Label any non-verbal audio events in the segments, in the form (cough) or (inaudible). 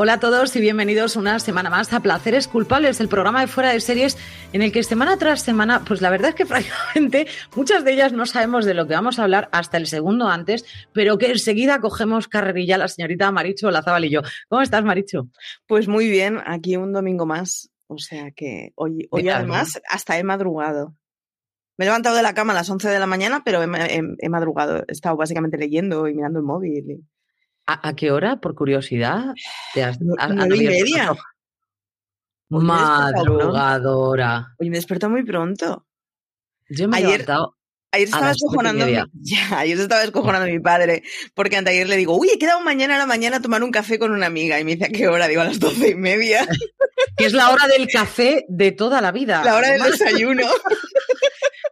Hola a todos y bienvenidos una semana más a Placeres Culpables, el programa de fuera de series en el que semana tras semana, pues la verdad es que (laughs) francamente muchas de ellas no sabemos de lo que vamos a hablar hasta el segundo antes, pero que enseguida cogemos carrerilla la señorita Maricho Lazábal y yo. ¿Cómo estás, Maricho? Pues muy bien, aquí un domingo más, o sea que hoy, hoy además hasta he madrugado. Me he levantado de la cama a las 11 de la mañana, pero he, he, he madrugado. He estado básicamente leyendo y mirando el móvil. ¿A, ¿A, qué hora, por curiosidad, te has, has nueve y media? Madrugadora. Hoy me despertó muy pronto. Yo me he ayer, levantado ayer estaba escojonando mi, (laughs) ya, ayer estaba escojonando a mi padre, porque anteayer le digo, uy, he quedado mañana a la mañana a tomar un café con una amiga. Y me dice, ¿a qué hora? Digo, a las doce y media. (laughs) que es la hora del café de toda la vida. La hora del desayuno. (laughs)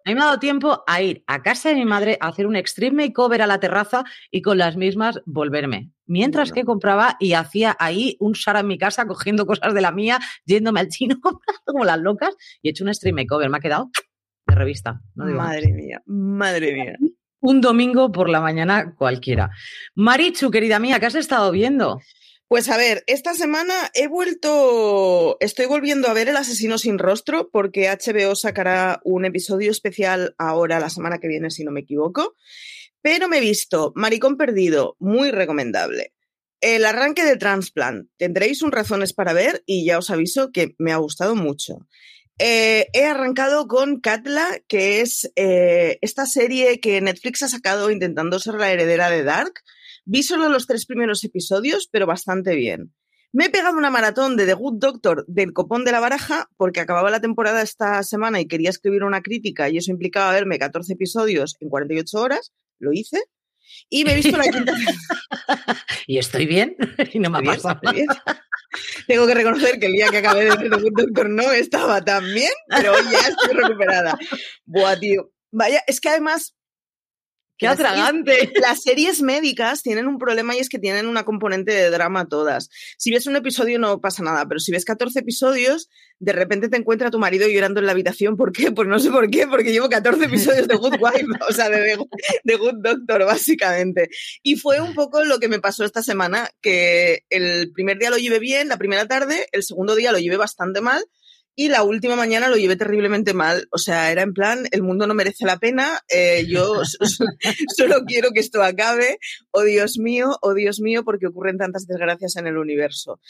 A mí me ha dado tiempo a ir a casa de mi madre a hacer un extreme makeover a la terraza y con las mismas volverme. Mientras bueno. que compraba y hacía ahí un Sara en mi casa cogiendo cosas de la mía, yéndome al chino (laughs) como las locas y he hecho un extreme makeover. Me ha quedado de revista. No madre mía, madre mía. (laughs) Un domingo por la mañana cualquiera. Marichu, querida mía, ¿qué has estado viendo? Pues a ver, esta semana he vuelto, estoy volviendo a ver El asesino sin rostro porque HBO sacará un episodio especial ahora, la semana que viene, si no me equivoco. Pero me he visto Maricón Perdido, muy recomendable. El arranque de Transplant, tendréis un razones para ver y ya os aviso que me ha gustado mucho. Eh, he arrancado con Katla, que es eh, esta serie que Netflix ha sacado intentando ser la heredera de Dark. Vi solo los tres primeros episodios, pero bastante bien. Me he pegado una maratón de The Good Doctor del copón de la baraja porque acababa la temporada esta semana y quería escribir una crítica y eso implicaba verme 14 episodios en 48 horas. Lo hice. Y me he visto la quinta. (laughs) (laughs) y estoy bien (laughs) y no me ha pasado. Bien, Tengo que reconocer que el día que acabé de ver The Good Doctor no estaba tan bien, pero hoy ya estoy recuperada. Buah, tío. Vaya, es que además ¡Qué atragante! Series, (laughs) las series médicas tienen un problema y es que tienen una componente de drama todas. Si ves un episodio no pasa nada, pero si ves 14 episodios, de repente te encuentra tu marido llorando en la habitación. ¿Por qué? Pues no sé por qué, porque llevo 14 (laughs) episodios de Good Wife, o sea, de, de Good Doctor, básicamente. Y fue un poco lo que me pasó esta semana, que el primer día lo llevé bien, la primera tarde, el segundo día lo llevé bastante mal, Y la última mañana lo llevé terriblemente mal. O sea, era en plan, el mundo no merece la pena, eh, yo (laughs) solo quiero que esto acabe. Oh Dios mío, oh Dios mío, porque ocurren tantas desgracias en el universo.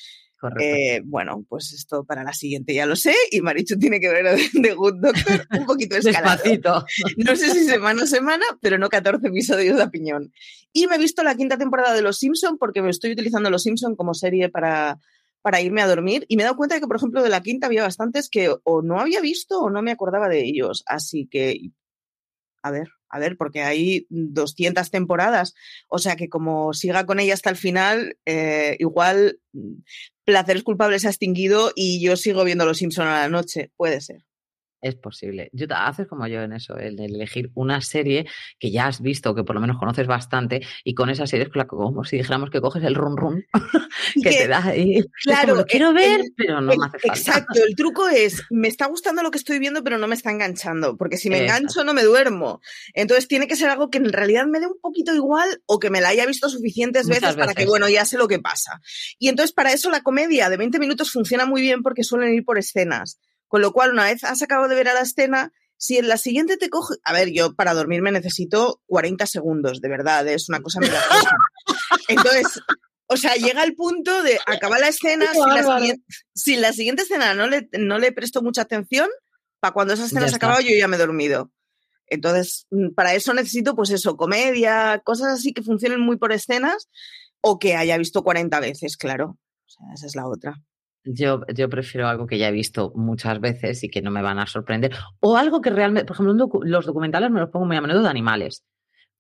Eh, bueno, pues esto para la siguiente ya lo sé. Y Marichu tiene que ver (laughs) de Good Doctor un poquito escalado. Despacito. No sé si semana a semana, pero no 14 episodios de apiñón. Y me he visto la quinta temporada de Los Simpson porque me estoy utilizando Los Simpson como serie para, para irme a dormir. Y me he dado cuenta de que, por ejemplo, de la quinta había bastantes que o no había visto o no me acordaba de ellos. Así que, a ver, a ver, porque hay 200 temporadas, o sea que como siga con ella hasta el final, eh, igual mm, Placeres Culpables ha extinguido y yo sigo viendo Los Simpson a la noche, puede ser. Es posible. Yo, haces como yo en eso, el de elegir una serie que ya has visto, que por lo menos conoces bastante, y con esa serie es como si dijéramos que coges el run run (laughs) que, te da ahí. Claro, lo quiero ver, pero no me hace falta. Exacto, el truco es, me está gustando lo que estoy viendo, pero no me está enganchando, porque si me engancho no me duermo. Entonces tiene que ser algo que en realidad me dé un poquito igual o que me la haya visto suficientes veces, para que, bueno, ya sé lo que pasa. Y entonces para eso la comedia de 20 minutos funciona muy bien porque suelen ir por escenas. Con lo cual, una vez has acabado de ver a la escena, si en la siguiente te coge. A ver, yo para dormirme necesito 40 segundos, de verdad, es una cosa maravillosa. (laughs) Entonces, o sea, llega el punto de acabar la escena, si la, siguiente, escena no le, no le presto mucha atención, para cuando esa escena se ha acabado yo ya me he dormido. Entonces, mm, para eso necesito, pues eso, comedia, cosas así que funcionen muy por escenas o que haya visto 40 veces, claro. O sea, esa es la otra. Yo, yo prefiero algo que ya he visto muchas veces y que no me van a sorprender. O algo que realmente, por ejemplo, los documentales me los pongo muy a menudo de animales.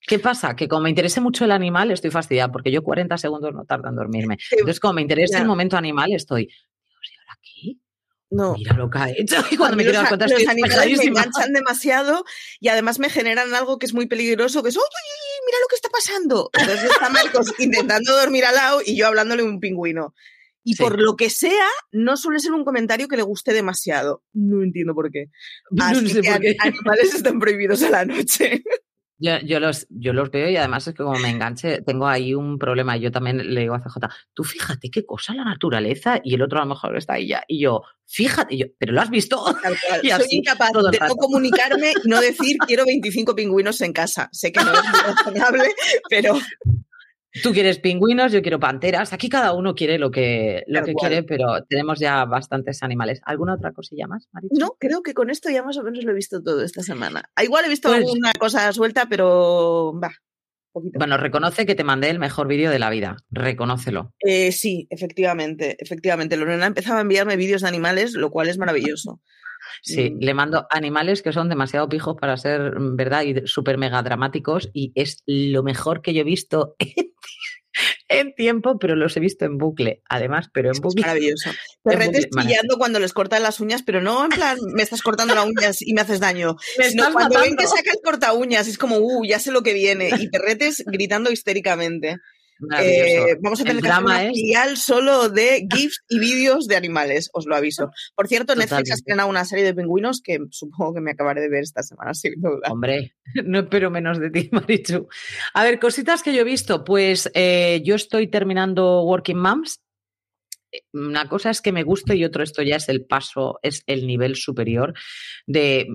¿Qué pasa? Que como me interese mucho el animal, estoy fastidiada, porque yo 40 segundos no tardan en dormirme. (laughs) Entonces, como me interesa el momento animal, estoy, Dios, ¿y ahora aquí? No. Mira lo que ha hecho. (laughs) Y cuando me los, los animales me enganchan demasiado y además me generan algo que es muy peligroso, que es, ¡Uy, mira lo que está pasando! Entonces está Marcos (laughs) intentando dormir al lado y yo hablándole un pingüino. Y por lo que sea, no suele ser un comentario que le guste demasiado. No entiendo por qué. (laughs) Así que animales están prohibidos a la noche. Yo, yo, los, yo los veo y además es que como me enganche, tengo ahí un problema. Yo también le digo a CJ, tú fíjate qué cosa la naturaleza y el otro a lo mejor está ahí ya. Y yo, fíjate, yo, pero lo has visto. (laughs) y Soy incapaz de no comunicarme y no (laughs) decir quiero 25 pingüinos en casa. Sé que no es razonable, pero Tú quieres pingüinos, yo quiero panteras. Aquí cada uno quiere lo que, lo que quiere, pero tenemos ya bastantes animales. ¿Alguna otra cosilla más, Marichu? No, creo que con esto ya más o menos lo he visto todo esta semana. Ah, igual he visto pues alguna cosa suelta, pero va. Bueno, reconoce que te mandé el mejor vídeo de la vida. Reconócelo. Eh, sí, efectivamente, efectivamente. Lorena empezaba a enviarme vídeos de animales, lo cual es maravilloso. (laughs) Sí, mm. le mando animales que son demasiado pijos para ser mm, verdad y súper mega dramáticos y es lo mejor que yo he visto (laughs) en, tiempo, pero los he visto en bucle, además, pero en bucle. Es maravilloso. (laughs) Perretes chillando cuando les cortan las uñas, pero no en plan, me estás cortando las uñas y me haces daño. sino cuando ven que saca el corta uñas, es como, uh, ya sé lo que viene. Y perretes gritando histéricamente. Eh, vamos a tener que hacer un filial solo de GIFs y vídeos de animales, os lo aviso. Por cierto, Netflix ha estrenado una serie de pingüinos que supongo que me acabaré de ver esta semana, (laughs) sin duda. Hombre, no espero menos de ti, (laughs) Marichu. A ver, cositas que yo he visto. Pues eh, yo estoy terminando Working Moms. Una cosa es que me guste y otro esto ya es el paso, es el nivel superior de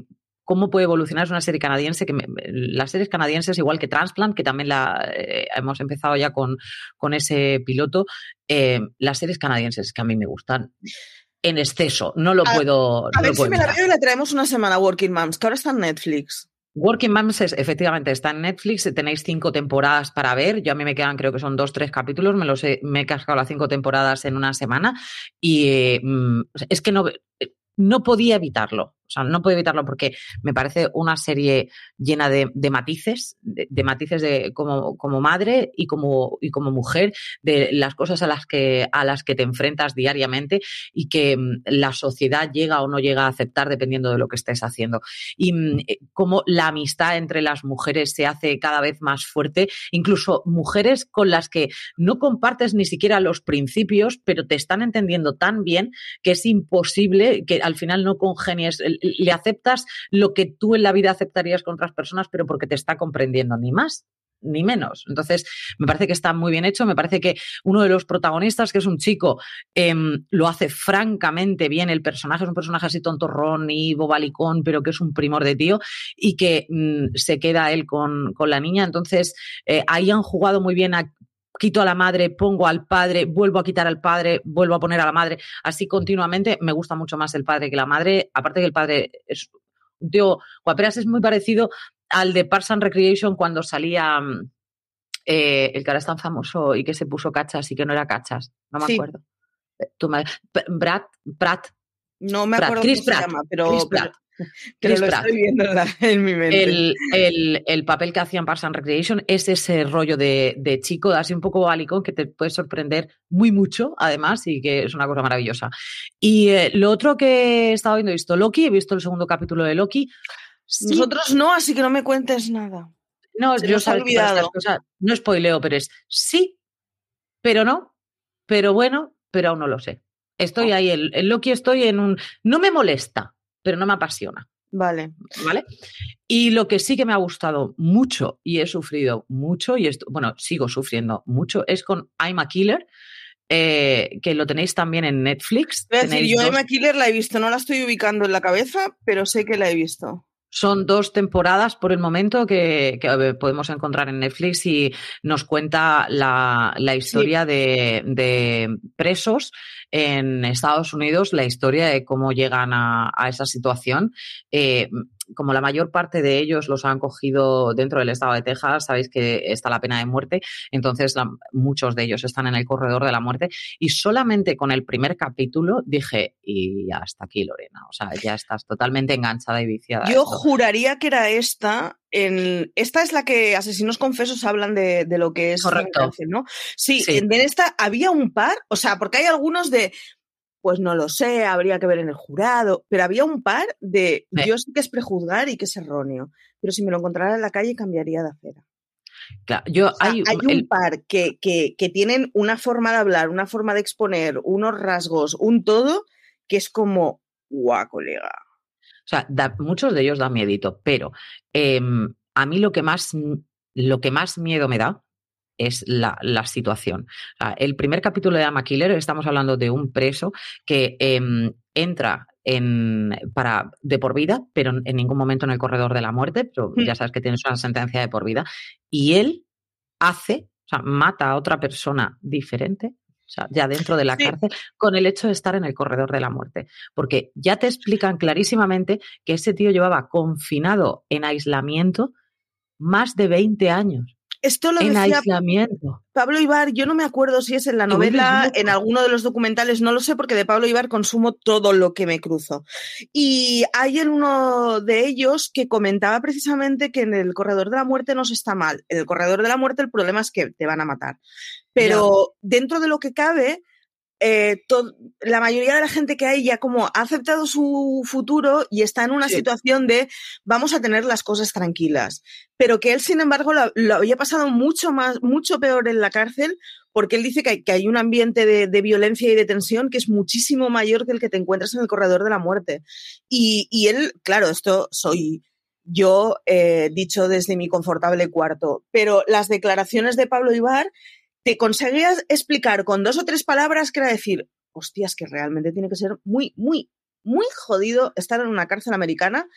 cómo puede evolucionar. Es una serie canadiense que las series canadienses, igual que Transplant, que también la eh, hemos empezado ya con, con ese piloto, eh, las series canadienses que a mí me gustan en exceso. No lo puedo. A ver si me la veo y la traemos una semana Working Moms, que ahora está en Netflix. Working Moms efectivamente está en Netflix, tenéis cinco temporadas para ver. Yo a mí me quedan, creo que son dos, tres capítulos, me los he, me he cascado las cinco temporadas en una semana y eh, mm, es que no, no podía evitarlo. O sea, no puedo evitarlo porque me parece una serie llena de, matices, de, matices de como, como madre y como, y como mujer, de las cosas a las, que, a las que te enfrentas diariamente y que mm, la sociedad llega o no llega a aceptar dependiendo de lo que estés haciendo. Y mm, eh, cómo la amistad entre las mujeres se hace cada vez más fuerte, incluso mujeres con las que no compartes ni siquiera los principios, pero te están entendiendo tan bien que es imposible que al final no congenies le aceptas lo que tú en la vida aceptarías con otras personas, pero porque te está comprendiendo ni más. ni menos. Entonces, me parece que está muy bien hecho, me parece que uno de los protagonistas, que es un chico, em, lo hace francamente bien, el personaje es un personaje así tontorrón y bobalicón, pero que es un primor de tío y que mm, se queda él con, la niña. Entonces, eh, ahí han jugado muy bien a quito a la madre, pongo al padre, vuelvo a quitar al padre, vuelvo a poner a la madre, así continuamente. Me gusta mucho más el padre que la madre. Aparte que el padre es un tío, Guaperas es muy parecido al de Parks and Recreation cuando salía mm, eh, el que ahora es tan famoso y que se puso cachas y que no era cachas. No me acuerdo. Eh, Brad, Pratt. No me acuerdo cómo se llama, pero, (laughs) lo estoy viendo en, mi mente. El, papel que hacía en Parks and Recreation es ese rollo de, chico, así un poco balicón, que te puede sorprender muy mucho, además, y que es una cosa maravillosa. Y eh, lo otro que he estado viendo, he visto Loki, he visto el segundo capítulo de Loki. Nosotros no, así que no me cuentes nada. No, yo he olvidado. no spoileo, pero es sí, pero no, pero bueno, pero aún no lo sé. Estoy ahí, el, Loki estoy en un... No me molesta, pero no me apasiona. Vale. ¿Vale? Y lo que sí que me ha gustado mucho y he sufrido mucho, y esto, bueno, sigo sufriendo mucho, es con I'm a Killer, eh, que lo tenéis también en Netflix. yo I'm a Killer la he visto, no la estoy ubicando en la cabeza, pero sé que la he visto. Son dos temporadas por el momento que, podemos encontrar en Netflix y nos cuenta la, historia de, presos en Estados Unidos, la historia de cómo llegan a, esa situación. Eh, como la mayor parte de ellos los han cogido dentro del estado de Texas, sabéis que está la pena de muerte, entonces muchos de ellos están en el corredor de la muerte y solamente con el primer capítulo dije, y hasta aquí Lorena, o sea, ya estás totalmente enganchada y viciada. Yo juraría que era esta, en, esta es la que asesinos confesos hablan de, lo que es Correcto. ¿no? Sí, sí, en esta había un par, o sea, porque hay algunos de pues no lo sé, habría que ver en el jurado, pero había un par de yo sé que es prejuzgar y que es erróneo, pero si me lo encontrara en la calle cambiaría de acera. yo, hay, un par que, que, tienen una forma de hablar, una forma de exponer, unos rasgos, un todo, que es como, guau, colega. O sea, muchos de ellos dan miedito, pero em, a mí lo que más, lo que más miedo me da es la, situación. el primer capítulo de Ama Killer, estamos hablando de un preso que em, entra en, para, de por vida, pero en ningún momento en el corredor de la muerte, pero hmm. ya sabes que tienes una sentencia de por vida, y él hace, o sea, mata a otra persona diferente, o sea, ya dentro de la cárcel, con el hecho de estar en el corredor de la muerte. Porque ya te explican clarísimamente que ese tío llevaba confinado en aislamiento más de 20 años. Esto lo en aislamiento. Pablo Ibar, yo no me acuerdo si es en la novela, en alguno de los documentales, no lo sé porque de Pablo Ibar consumo todo lo que me cruzo. Y hay en uno de ellos que comentaba precisamente que en el corredor de la muerte no se está mal. En el corredor de la muerte el problema es que te van a matar. Pero dentro de lo que cabe, eh, la mayoría de la gente que hay ya como ha aceptado su futuro y está en una situación de vamos a tener las cosas tranquilas. Pero que él, sin embargo, lo, había pasado mucho más, mucho peor en la cárcel porque él dice que hay, un ambiente de, violencia y de tensión que es muchísimo mayor que el que te encuentras en el corredor de la muerte. Y, él, claro, esto soy yo eh, dicho desde mi confortable cuarto, pero las declaraciones de Pablo Ibar te conseguías explicar con dos o tres palabras que era decir, hostias, que realmente tiene que ser muy, muy, muy jodido estar en una cárcel americana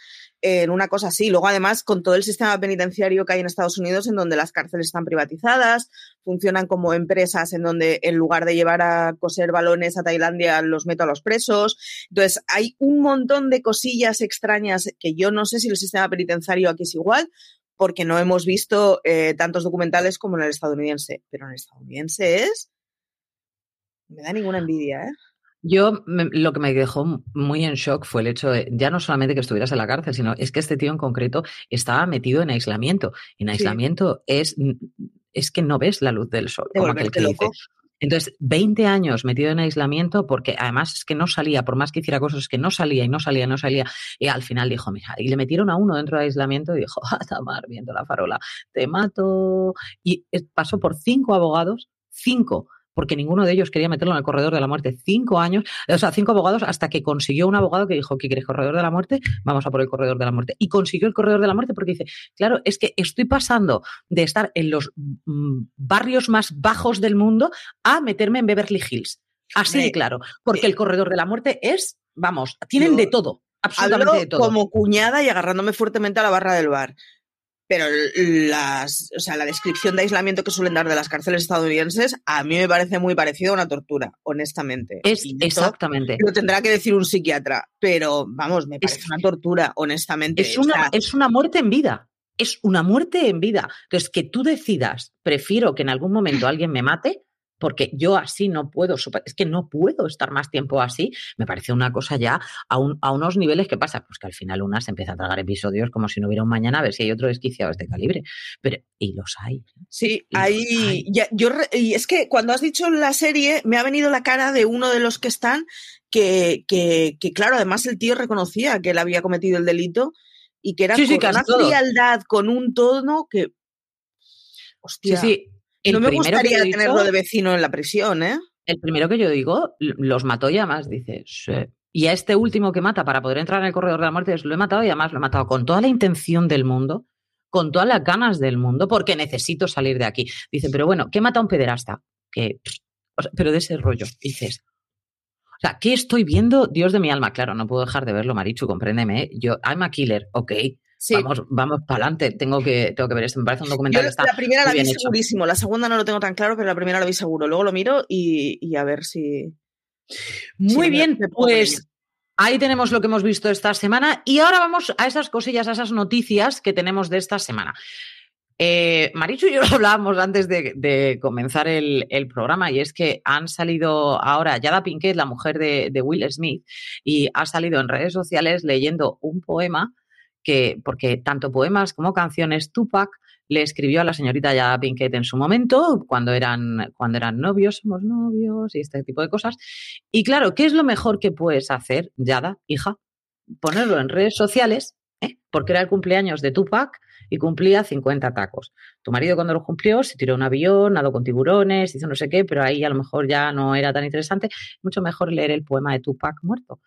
en una cosa así. Luego, además, con todo el sistema penitenciario que hay en Estados Unidos, en donde las cárceles están privatizadas, funcionan como empresas en donde en lugar de llevar a coser balones a Tailandia, los meto a los presos. Entonces, hay un montón de cosillas extrañas que yo no sé si el sistema penitenciario aquí es igual, porque no hemos visto eh, tantos documentales como en el estadounidense. Pero en el estadounidense es. Me da ninguna envidia, ¿eh? Yo lo que me dejó muy en shock fue el hecho de ya no solamente que estuvieras en la cárcel, sino es que este tío en concreto estaba metido en aislamiento. En aislamiento es, es que no ves la luz del sol, como aquel que dice. Entonces, 20 años metido en aislamiento porque además es que no salía, por más que hiciera cosas, es que no salía y no salía, no salía. Y al final dijo, mira, y le metieron a uno dentro de aislamiento y dijo, (laughs) a Tamar, viendo la farola, te mato. Y pasó por cinco abogados, cinco porque ninguno de ellos quería meterlo en el corredor de la muerte. Cinco años, o sea, cinco abogados hasta que consiguió un abogado que dijo, ¿qué quieres, corredor de la muerte? Vamos a por el corredor de la muerte. Y consiguió el corredor de la muerte porque dice, claro, es que estoy pasando de estar en los mm, barrios más bajos del mundo a meterme en Beverly Hills. Así de claro, porque el corredor de la muerte es, vamos, tienen de todo. Absolutamente de todo. como cuñada y agarrándome fuertemente a la barra del bar pero las, o sea, la descripción de aislamiento que suelen dar de las cárceles estadounidenses a mí me parece muy parecido a una tortura, honestamente. Es exactamente. Lo tendrá que decir un psiquiatra, pero vamos, me parece una tortura, honestamente. Es una, es una muerte en vida. Es una muerte en vida. Que es que tú decidas, prefiero que en algún momento alguien me mate porque yo así no puedo, es que no puedo estar más tiempo así, me parece una cosa ya a, a unos niveles que pasa, pues que al final una se empieza a tragar episodios como si no hubiera un mañana, a ver si hay otro desquiciado de este calibre, pero y los hay. Sí, hay, yo, y es que cuando has dicho la serie, me ha venido la cara de uno de los que están, que, que, que claro, además el tío reconocía que él había cometido el delito y que era con una frialdad, con un tono que... Hostia. Sí, sí no me gustaría tenerlo de vecino en la prisión, ¿eh? El primero que yo digo, los mató y además dice, y a este último que mata para poder entrar en el corredor de la muerte, lo he matado y además lo he matado con toda la intención del mundo, con todas las ganas del mundo, porque necesito salir de aquí. Dice, pero bueno, ¿qué mata a un pederasta? Que, pero de ese rollo, dices. O sea, ¿qué estoy viendo? Dios de mi alma, claro, no puedo dejar de verlo, Marichu, compréndeme. Yo, I'm a killer, ok, Vamos, vamos para adelante, tengo que, tengo que ver esto. Me parece un documental. la primera la vi segurísimo, la segunda no lo tengo tan claro, pero la primera la vi seguro. Luego lo miro y, a ver si. Muy bien, pues ahí tenemos lo que hemos visto esta semana. Y ahora vamos a esas cosillas, a esas noticias que tenemos de esta semana. Eh, Marichu y yo (laughs) hablábamos antes de, comenzar el, programa y es que han salido ahora Yada Pinkett, la mujer de, de Will Smith, y ha salido en redes sociales leyendo un poema que, porque tanto poemas como canciones, Tupac le escribió a la señorita ya Pinkett en su momento, cuando eran, cuando eran novios, somos novios y este tipo de cosas. Y claro, ¿qué es lo mejor que puedes hacer, Yada, hija? Ponerlo en redes sociales, ¿eh? porque era el cumpleaños de Tupac y cumplía 50 tacos. Tu marido cuando lo cumplió se tiró un avión, nadó con tiburones, hizo no sé qué, pero ahí a lo mejor ya no era tan interesante. Mucho mejor leer el poema de Tupac muerto.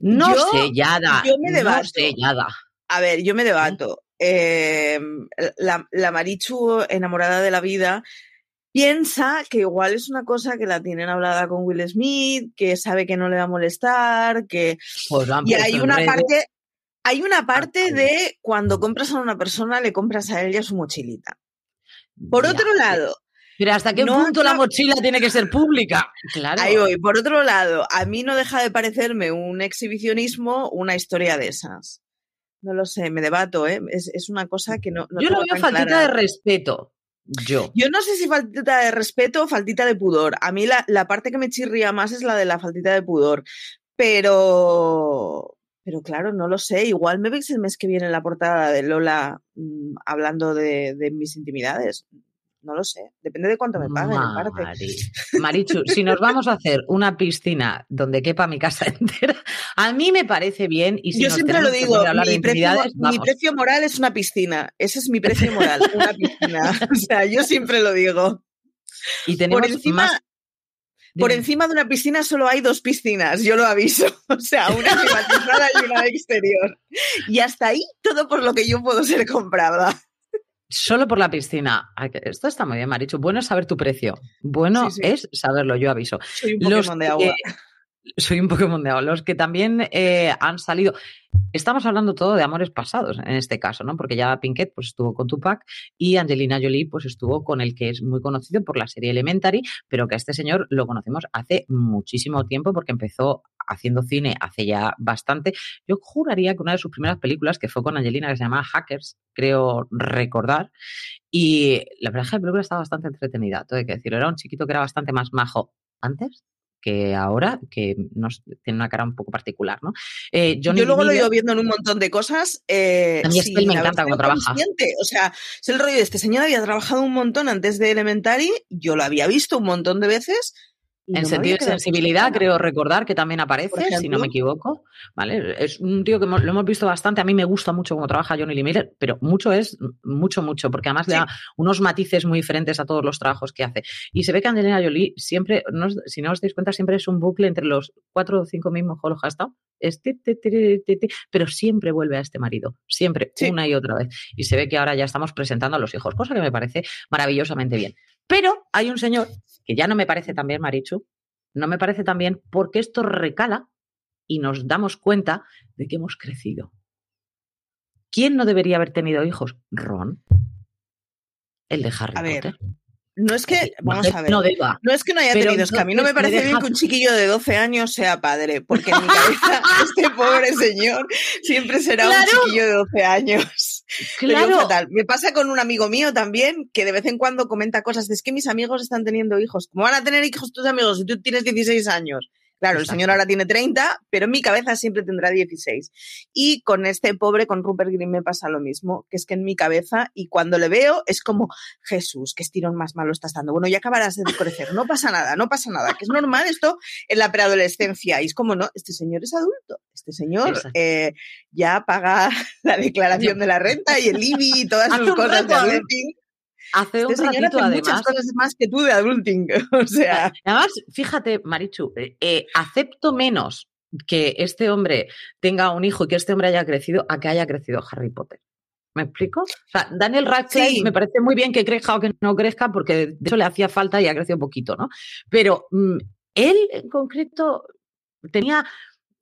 No sé, Yada. Yo me debato. No sé, Yada. A ver, yo me debato. Em, la, Marichu, enamorada de la vida, piensa que igual es una cosa que la tienen hablada con Will Smith, que sabe que no le va a molestar, que... Pues y hay una parte... Hay una parte de cuando compras a una persona, le compras a ella su mochilita. Por otro lado, pero ¿hasta qué punto la mochila tiene que ser pública? Claro. Ahí voy. Por otro lado, a mí no deja de parecerme un exhibicionismo una historia de esas. No lo sé, me debato, ¿eh? Es, una cosa que no. Yo lo veo faltita de respeto. Yo. Yo no sé si faltita de respeto o faltita de pudor. A mí la, la parte que me chirría más es la de la faltita de pudor. Pero. Pero claro, no lo sé. Igual me veis el mes que viene en la portada de Lola mm, hablando de, de mis intimidades. No lo sé, depende de cuánto me paguen. Marichu, (laughs) si nos vamos a hacer una piscina donde quepa mi casa (laughs) entera, a mí me parece bien. Y Yo siempre lo digo, mi, precio, mi, precio, moral es una piscina. Ese es mi precio moral, una piscina. (laughs) O sea, yo siempre lo digo. Y tenemos por encima, Por encima de una piscina solo hay dos piscinas, yo lo aviso. O sea, una privatizada y una exterior. Y hasta ahí todo por lo que yo puedo ser comprada. Solo por la piscina. esto está muy bien, Marichu. Bueno es saber tu precio. Bueno es saberlo, yo aviso. Soy un Pokémon de agua. (laughs) soy un Pokémon de agua. Los que también eh, han salido. Estamos hablando todo de amores pasados en este caso, ¿no? Porque ya Pinkett pues, estuvo con Tupac y Angelina Jolie pues, estuvo con el que es muy conocido por la serie Elementary, pero que a este señor lo conocemos hace muchísimo tiempo porque empezó haciendo cine hace ya bastante. Yo juraría que una de sus primeras películas, que fue con Angelina, que se llamaba Hackers, creo recordar, y la verdad es que la película estaba bastante entretenida, todo hay que decirlo. Era un chiquito que era bastante más majo antes que ahora, que nos, tiene una cara un poco particular, ¿no? Eh, Yo luego lo he ido viendo en un montón de cosas. Eh, a mí es que me encanta cómo trabaja. O sea, es el rollo de este señor había trabajado un montón antes de Elementary, yo lo había visto un montón de veces, en sentido de sensibilidad, creo recordar que también aparece, si no me equivoco. ¿Vale? Es un tío que lo hemos visto bastante. A mí me gusta mucho cómo trabaja Johnny Lee Miller, pero mucho es mucho, mucho, porque además le da unos matices muy diferentes a todos los trabajos que hace. Y se ve que Angelina Jolie siempre, si no os dais cuenta, siempre es un bucle entre los cuatro o cinco mismos Holo estado pero siempre vuelve a este marido, siempre, una y otra vez. Y se ve que ahora ya estamos presentando a los hijos, cosa que me parece maravillosamente bien. Pero hay un señor que ya no me parece tan bien, Marichu, no me parece tan bien porque esto recala y nos damos cuenta de que hemos crecido. ¿Quién no debería haber tenido hijos? Ron. El de Harry Potter. No es que, vamos a ver, no, es que no haya tenido, es que a mí no me parece bien que un chiquillo de 12 años sea padre, porque en mi (laughs) cabeza este pobre señor siempre será un chiquillo de 12 años. Claro. Me pasa con un amigo mío también, que de vez en cuando comenta cosas es que mis amigos están teniendo hijos. ¿Cómo van a tener hijos tus amigos si tú tienes 16 años? Claro, el señor ahora tiene 30, pero en mi cabeza siempre tendrá 16. Y con este pobre, con Rupert Green me pasa lo mismo, que es que en mi cabeza, y cuando le veo, es como, Jesús, qué estirón más malo estás dando. Bueno, ya acabarás de crecer, no pasa nada, no pasa nada, que es normal esto en la preadolescencia. Y es como, no, este señor es adulto, este señor eh, ya paga la declaración de la renta y el IBI y todas (laughs) sus cosas de adulting. Hace este un ratito, además. muchas cosas más que tú de adulting. (laughs) o sea. Además, fíjate, Marichu, eh, eh, acepto menos que este hombre tenga un hijo y que este hombre haya crecido a que haya crecido Harry Potter. ¿Me explico? O sea, Daniel Radcliffe me parece muy bien que crezca o que no crezca porque de eso le hacía falta y ha crecido poquito, ¿no? Pero mm, él en concreto tenía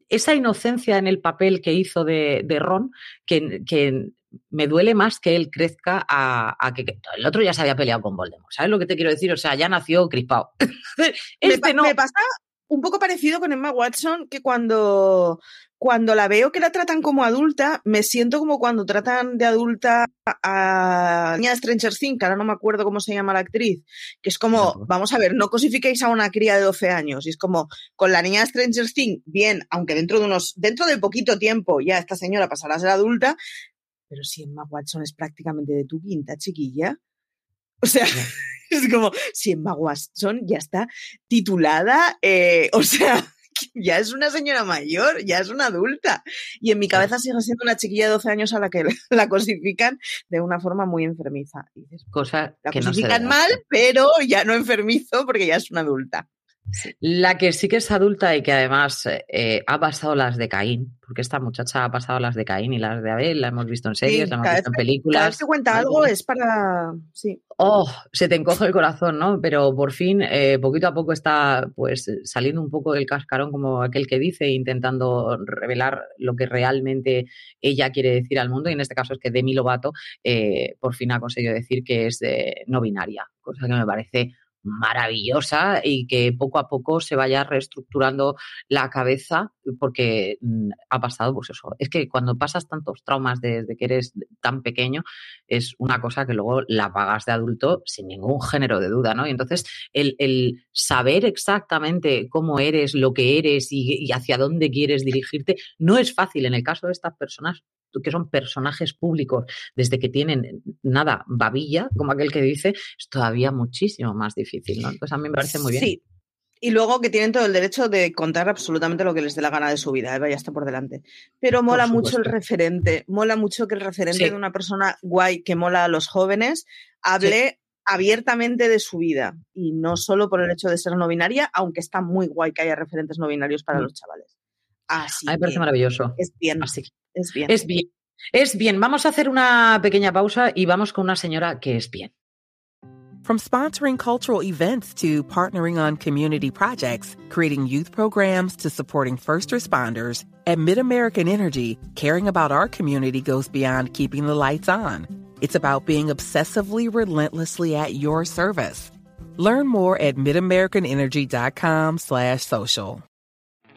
esa inocencia en el papel que hizo de, Ron que, que me duele más que él crezca a, que, el otro ya se había peleado con Voldemort. ¿Sabes lo que te quiero decir? O sea, ya nació crispado. (laughs) este no. me pasa un poco parecido con Emma Watson, que cuando, cuando la veo que la tratan como adulta, me siento como cuando tratan de adulta a niña de Stranger Things, que ahora no me acuerdo cómo se llama la actriz, que es como, vamos a ver, no cosifiquéis a una cría de 12 años, y es como, con la niña de Stranger Things, bien, aunque dentro de unos, dentro de poquito tiempo ya esta señora pasará a ser adulta, pero si Emma Watson es prácticamente de tu quinta, chiquilla. (laughs) O sea, (laughs) es como, si Emma Watson ya está titulada, eh, o sea, (laughs) ya es una señora mayor, ya es una adulta. Y en mi cabeza sigue siendo una chiquilla de 12 años a la que la cosifican de una forma muy enfermiza. Cosa la que cosifican mal, pero ya no enfermizo porque ya es una adulta. La que sí que es adulta y que además eh, ha pasado las de Caín, porque esta muchacha ha pasado las de Caín y las de Abel, la hemos visto en series, la hemos visto en películas. Cada vez que cuenta algo es para. Sí. Oh, se te encoge el corazón, ¿no? Pero por fin, eh, poquito a poco está pues saliendo un poco del cascarón, como aquel que dice, intentando revelar lo que realmente ella quiere decir al mundo. Y en este caso es que Demi Lovato eh, por fin ha conseguido decir que es no binaria, cosa que me parece maravillosa y que poco a poco se vaya reestructurando la cabeza porque mm, ha pasado pues eso. Es que cuando pasas tantos traumas desde que eres tan pequeño es una cosa que luego la pagas de adulto sin ningún género de duda, ¿no? Y entonces el, saber exactamente cómo eres, lo que eres y hacia dónde quieres dirigirte no es fácil en el caso de estas personas que son personajes públicos desde que tienen nada, babilla, como aquel que dice, es todavía muchísimo más difícil, ¿no? Entonces a mí me parece muy bien. Sí. Y luego que tienen todo el derecho de contar absolutamente lo que les dé la gana de su vida, Eva ya está por delante. Pero mola mucho el referente, mola mucho que el referente de una persona guay que mola a los jóvenes hable abiertamente de su vida y no solo por el hecho de ser no binaria, aunque está muy guay que haya referentes no binarios para mm. los chavales. Así a mí me parece maravilloso. Es bien. Así es bien. Es bien. Es bien. Vamos a hacer una pequeña pausa y vamos con una señora que es bien. From sponsoring cultural events to partnering on community projects, creating youth programs to supporting first responders, at MidAmerican Energy, caring about our community goes beyond keeping the lights on. It's about being obsessively relentlessly at your service. Learn more at midamericanenergy.com slash social.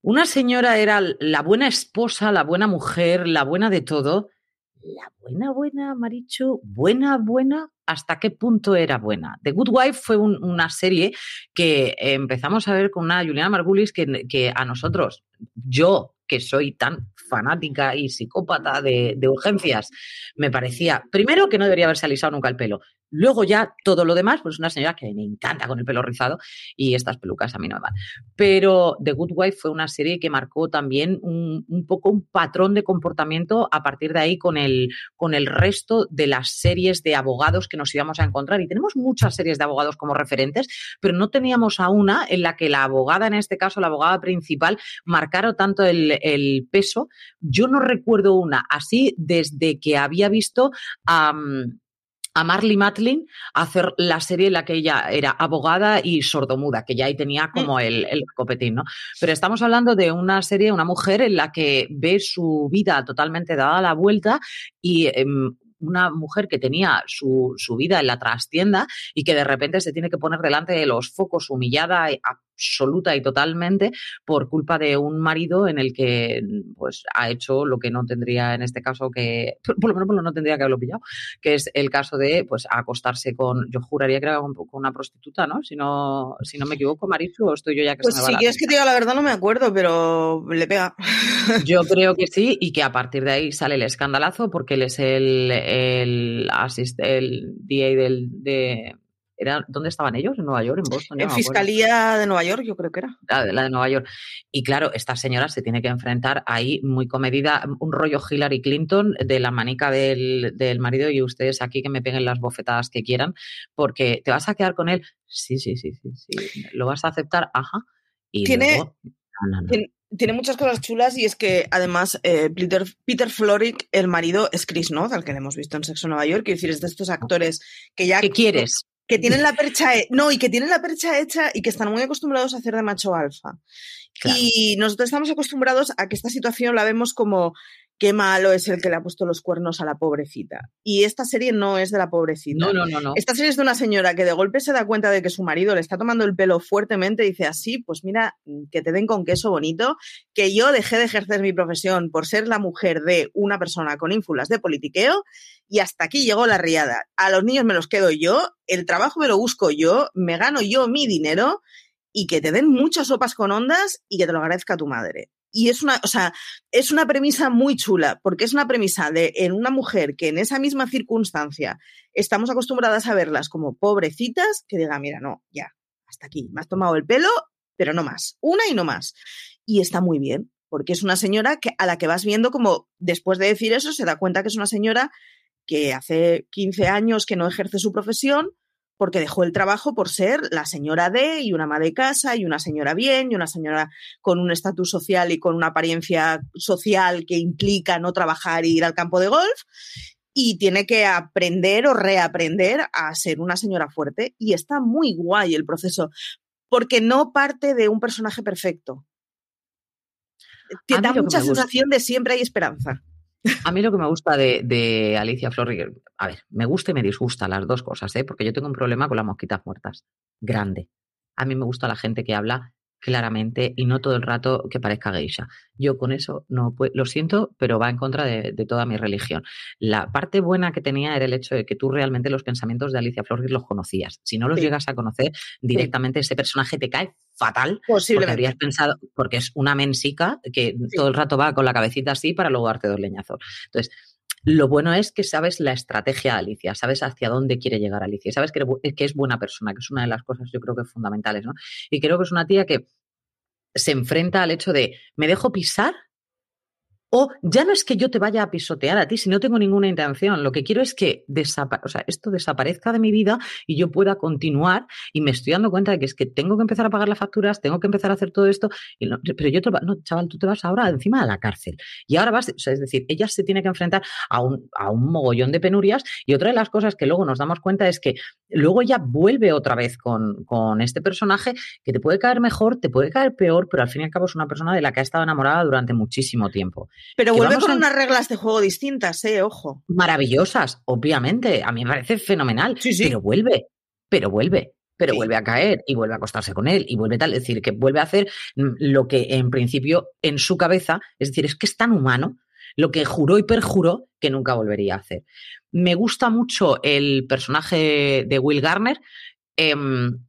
Una señora era la buena esposa, la buena mujer, la buena de todo. La buena, buena, Marichu, buena, buena, ¿hasta qué punto era buena? The Good Wife fue una serie que empezamos a ver con una Juliana Margulis que, que a nosotros, yo que soy tan fanática y psicópata de, de, urgencias, me parecía, primero, que no debería haberse alisado nunca el pelo. Luego ya todo lo demás, pues una señora que me encanta con el pelo rizado y estas pelucas a mí no me van. Pero The Good Wife fue una serie que marcó también un, poco un patrón de comportamiento a partir de ahí con el, con el resto de las series de abogados que nos íbamos a encontrar. Y tenemos muchas series de abogados como referentes, pero no teníamos a una en la que la abogada, en este caso la abogada principal, marcara tanto el, peso. Yo no recuerdo una así desde que había visto. Um, a Marley Matlin hacer la serie en la que ella era abogada y sordomuda, que ya ahí tenía como el, el copetín, ¿no? Pero estamos hablando de una serie, una mujer en la que ve su vida totalmente dada la vuelta y eh, una mujer que tenía su, su, vida en la trastienda y que de repente se tiene que poner delante de los focos humillada absoluta y totalmente por culpa de un marido en el que pues ha hecho lo que no tendría en este caso que, (laughs) por lo menos no tendría que haberlo pillado, que es el caso de pues acostarse con, yo juraría que era con, una prostituta, ¿no? Si no, si no me equivoco, Marichu, o estoy yo ya que pues se me si va quieres que te diga la verdad no me acuerdo, pero le pega. (laughs) Yo creo que sí y que a partir de ahí sale el escandalazo porque él es el, el, asist, el DA del, de, era, ¿dónde estaban ellos? ¿En Nueva York? ¿En Boston? En Fiscalía de Nueva York, yo creo que era. La, la, de Nueva York. Y claro, esta señora se tiene que enfrentar ahí muy comedida, un rollo Hillary Clinton de la manica del, del marido y ustedes aquí que me peguen las bofetadas que quieran, porque te vas a quedar con él. Sí, sí, sí, sí, sí. ¿Lo vas a aceptar? Ajá. Y tiene, luego, no, tiene, tiene, muchas cosas chulas y es que además eh, Peter, Peter Florrick, el marido, es Chris Noth, al que le hemos visto en Sexo Nueva York, quiero decir, es de estos actores que ya... ¿Qué quieres? Que tienen la percha, no, y que tienen la percha hecha y que están muy acostumbrados a hacer de macho alfa. Claro. Y nosotros estamos acostumbrados a que esta situación la vemos como qué malo es el que le ha puesto los cuernos a la pobrecita. Y esta serie no es de la pobrecita. No, no, no, no. Esta serie es de una señora que de golpe se da cuenta de que su marido le está tomando el pelo fuertemente y dice así, pues mira, que te den con queso bonito, que yo dejé de ejercer mi profesión por ser la mujer de una persona con ínfulas de politiqueo y hasta aquí llegó la riada. A los niños me los quedo yo, el trabajo me lo busco yo, me gano yo mi dinero y que te den muchas sopas con ondas y que te lo agradezca tu madre. Y es una, o sea, es una premisa muy chula, porque es una premisa de en una mujer que en esa misma circunstancia estamos acostumbradas a verlas como pobrecitas, que diga, mira, no, ya, hasta aquí, me has tomado el pelo, pero no más, una y no más. Y está muy bien, porque es una señora que, a la que vas viendo como después de decir eso se da cuenta que es una señora que hace 15 años que no ejerce su profesión, porque dejó el trabajo por ser la señora D y una ama de casa y una señora bien y una señora con un estatus social y con una apariencia social que implica no trabajar e ir al campo de golf y tiene que aprender o reaprender a ser una señora fuerte y está muy guay el proceso porque no parte de un personaje perfecto. Te da mucha sensación de siempre hay esperanza. A mí lo que me gusta de, de Alicia Florrier, a ver, me gusta y me disgusta las dos cosas, ¿eh? porque yo tengo un problema con las mosquitas muertas, grande. A mí me gusta la gente que habla claramente y no todo el rato que parezca geisha. Yo con eso no lo siento, pero va en contra de, de, toda mi religión. La parte buena que tenía era el hecho de que tú realmente los pensamientos de Alicia Flores los conocías. Si no los sí. llegas a conocer, directamente sí. ese personaje te cae fatal porque habrías pensado, porque es una mensica que sí. todo el rato va con la cabecita así para luego darte dos leñazos. Entonces, lo bueno es que sabes la estrategia de Alicia, sabes hacia dónde quiere llegar Alicia, sabes que, que, es buena persona, que es una de las cosas yo creo que fundamentales, ¿no? Y creo que es una tía que se enfrenta al hecho de, ¿me dejo pisar O ya no es que yo te vaya a pisotear a ti si no tengo ninguna intención. Lo que quiero es que o sea, esto desaparezca de mi vida y yo pueda continuar. Y me estoy dando cuenta de que es que tengo que empezar a pagar las facturas, tengo que empezar a hacer todo esto. Y pero yo, te, no, chaval, tú te vas ahora encima de la cárcel. Y ahora vas, o sea, es decir, ella se tiene que enfrentar a un, a un mogollón de penurias. Y otra de las cosas que luego nos damos cuenta es que luego ella vuelve otra vez con este personaje que te puede caer mejor, te puede caer peor, pero al fin y al cabo es una persona de la que ha estado enamorada durante muchísimo tiempo. Pero vuelve con unas reglas de juego distintas, eh, ojo. Maravillosas, obviamente. A mí me parece fenomenal. Sí, sí. Pero vuelve, pero vuelve pero vuelve a caer y vuelve a acostarse con él y vuelve tal, es decir, que vuelve a hacer mm, lo que en principio en su cabeza, es decir, es que es tan humano, lo que juró y perjuró que nunca volvería a hacer. Me gusta mucho el personaje de Will Garner. Em,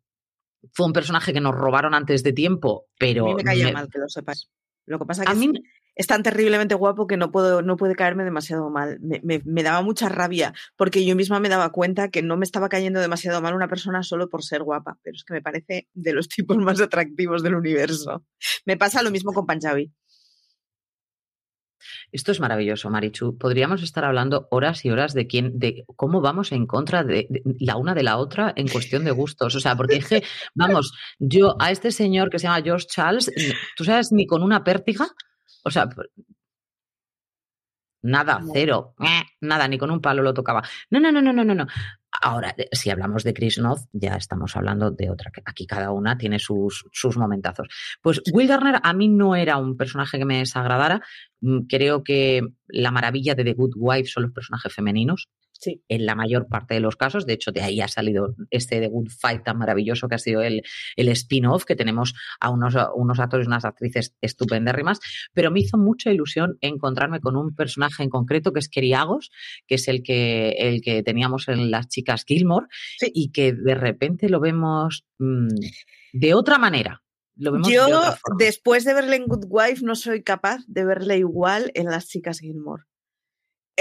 fue un personaje que nos robaron antes de tiempo, pero... A mí me caía mal, que lo sepas. Lo que pasa es que es tan terriblemente guapo que no, puedo, no puede caerme demasiado mal. Me, daba mucha rabia porque yo misma me daba cuenta que no me estaba cayendo demasiado mal una persona solo por ser guapa, pero es que me parece de los (laughs) tipos más atractivos del universo. Me pasa lo mismo con Panjabi. Esto es maravilloso, Marichu. Podríamos estar hablando horas y horas de quién, de cómo vamos en contra de, la una de la otra en cuestión de gustos. O sea, porque es que, vamos, yo a este señor que se llama George Charles, tú sabes, ni con una pértiga o sea, nada, cero, nada, ni con un palo lo tocaba. No, no, no, no, no, no. Ahora, eh, si hablamos de Chris Noth, ya estamos hablando de otra. Aquí cada una tiene sus, sus momentazos. Pues Will Garner a mí no era un personaje que me desagradara. Mm, creo que la maravilla de The Good Wife son los personajes femeninos. Sí. En la mayor parte de los casos. De hecho, de ahí ha salido este The Good Fight tan maravilloso que ha sido el, el spin-off, que tenemos a unos, unos actores y unas actrices estupendérrimas. Pero me hizo mucha ilusión encontrarme con un personaje en concreto que es Keriagos, que es el que, el que teníamos en las chicas Gilmore, y que de repente lo vemos mm, de otra manera. Lo vemos Yo, de después de verle en Good Wife, no soy capaz de verle igual en las chicas Gilmore.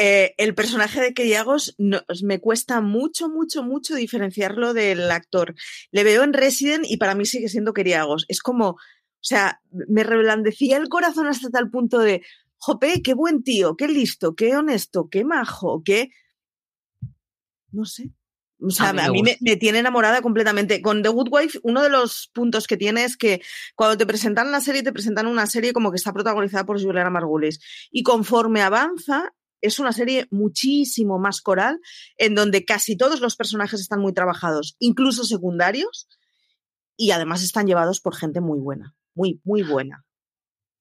Eh, el personaje de Keriagos me cuesta mucho, mucho, mucho diferenciarlo del actor. Le veo en Resident y para mí sigue siendo Keriagos. Es como, o sea, me reblandecía el corazón hasta tal punto de, jope, qué buen tío, qué listo, qué honesto, qué majo, qué... No sé. O sea, a mí, me, me, tiene enamorada completamente. Con The Good Wife, uno de los puntos que tiene es que cuando te presentan la serie, te presentan una serie como que está protagonizada por Juliana Margulis. Y conforme avanza, es una serie muchísimo más coral, en donde casi todos los personajes están muy trabajados, incluso secundarios, y además están llevados por gente muy buena, muy, muy buena.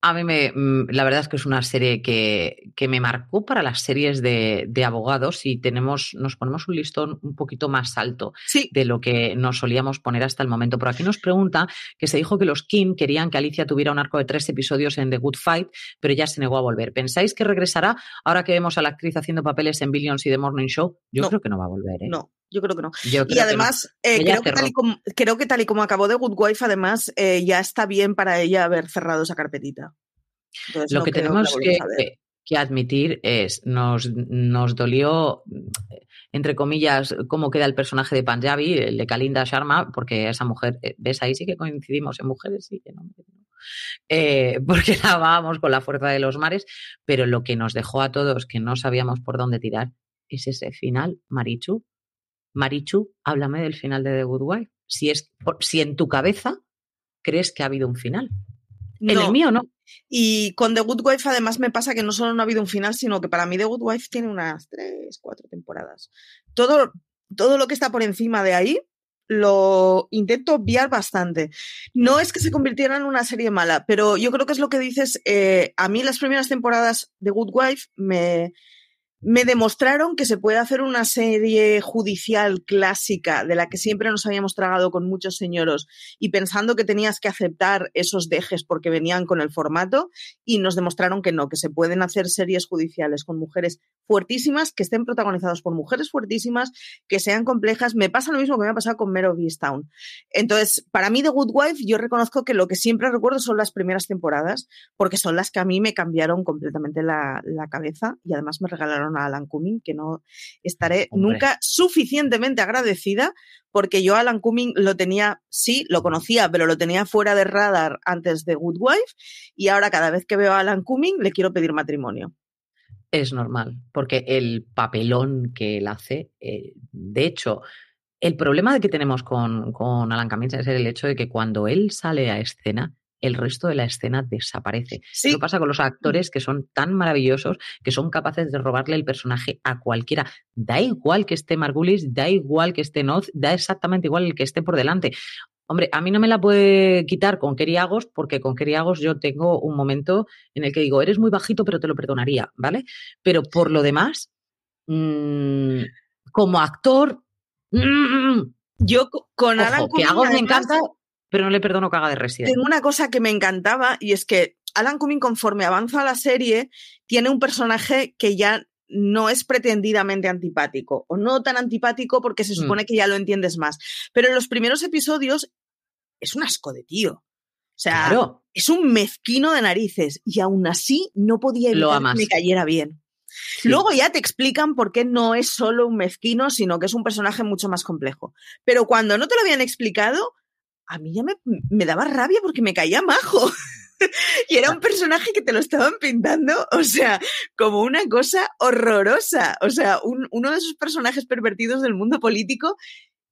A mí me, mm, la verdad es que es una serie que, que me marcó para las series de, de, abogados y tenemos, nos ponemos un listón un poquito más alto sí. de lo que nos solíamos poner hasta el momento. Por aquí nos pregunta que se dijo que los Kim querían que Alicia tuviera un arco de tres episodios en The Good Fight, pero ya se negó a volver. ¿Pensáis que regresará ahora que vemos a la actriz haciendo papeles en Billions y The Morning Show? Yo no. creo que no va a volver. ¿eh? No, yo creo que no. Y además, no. eh, creo, que tal y como, creo, que tal y como, acabó The Good Wife, además, eh, ya está bien para ella haber cerrado esa carpetita. Entonces, Lo no que tenemos que, que, que, admitir es, nos, nos dolió, entre comillas, cómo queda el personaje de Panjabi, el de Kalinda Sharma, porque esa mujer, eh, ves, ahí sí que coincidimos en mujeres, sí que no. Eh, (laughs) porque la amábamos con la fuerza de los mares, pero lo que nos dejó a todos que no sabíamos por dónde tirar es ese final, Marichu. Marichu, háblame del final de The Good Wife. Si, es, si en tu cabeza crees que ha habido un final. No. En el mío no. Y con The Good Wife además me pasa que no solo no ha habido un final, sino que para mí The Good Wife tiene unas tres, cuatro temporadas. Todo, todo lo que está por encima de ahí lo intento obviar bastante. No es que se convirtiera en una serie mala, pero yo creo que es lo que dices. Eh, a mí las primeras temporadas de Good Wife me, me demostraron que se puede hacer una serie judicial clásica de la que siempre nos habíamos tragado con muchos señoros y pensando que tenías que aceptar esos dejes porque venían con el formato y nos demostraron que no, que se pueden hacer series judiciales con mujeres fuertísimas, que estén protagonizados por mujeres fuertísimas, que sean complejas. Me pasa lo mismo que me ha pasado con Mero Town. Entonces, para mí, The Good Wife, yo reconozco que lo que siempre recuerdo son las primeras temporadas, porque son las que a mí me cambiaron completamente la, cabeza y además me regalaron a Alan Cumming, que no estaré nunca suficientemente agradecida, porque yo Alan Cumming lo tenía, sí, lo conocía, pero lo tenía fuera de radar antes de Good Wife, y ahora cada vez que veo a Alan Cumming le quiero pedir matrimonio. Es normal, porque el papelón que él hace, eh, de hecho, el problema que tenemos con, con Alan Cummings es el hecho de que cuando él sale a escena, el resto de la escena desaparece. Sí. Eso pasa con los actores que son tan maravillosos que son capaces de robarle el personaje a cualquiera. Da igual que esté Margulis, da igual que esté Noz, da exactamente igual el que esté por delante. Hombre, a mí no me la puede quitar con Kerry Agos, porque con Kerry Agos yo tengo un momento en el que digo, eres muy bajito, pero te lo perdonaría, ¿vale? Pero por lo demás, mmm, como actor, mmm, yo con Alan Cumming, que Agos me encanta, pero no le perdono que haga de Resident. Tengo una cosa que me encantaba y es que Alan Cumming, conforme avanza la serie, tiene un personaje que ya no es pretendidamente antipático, o no tan antipático porque se mm. supone que ya lo entiendes más. Pero en los primeros episodios es un asco de tío. O sea, es un mezquino de narices y aún así no podía evitar que me cayera bien. Luego ya te explican por qué no es solo un mezquino, sino que es un personaje mucho más complejo. Pero cuando no te lo habían explicado, a mí ya me, me daba rabia porque me caía majo. Y era un personaje que te lo estaban pintando, o sea, como una cosa horrorosa, o sea, uno de esos personajes pervertidos del mundo político,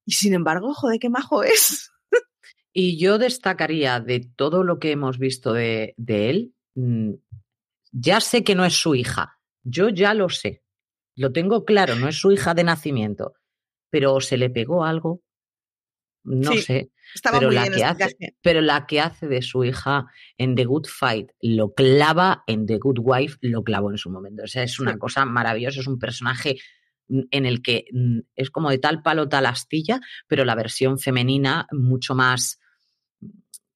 y sin embargo, joder, qué majo es. Y yo destacaría de todo lo que hemos visto de, de él, mm, ya sé que no es su hija, yo ya lo sé, lo tengo claro, no es su hija de nacimiento, pero se le pegó algo, no sé. pero, la que hace, pero la que hace de su hija en The Good Fight lo clava, en The Good Wife lo clavó en su momento. O sea, es una cosa maravillosa, es un personaje en el que mm, es como de tal palo, tal astilla, pero la versión femenina mucho más...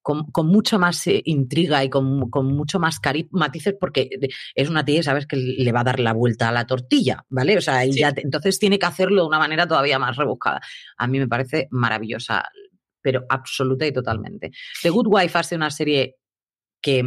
Con, mucho más eh, intriga y con, mucho más matices, porque es una tía, sabes, que le va a dar la vuelta a la tortilla, ¿vale? O sea, entonces tiene que hacerlo de una manera todavía más rebuscada. A mí me parece maravillosa pero absoluta y totalmente. The Good Wife ha sido una serie que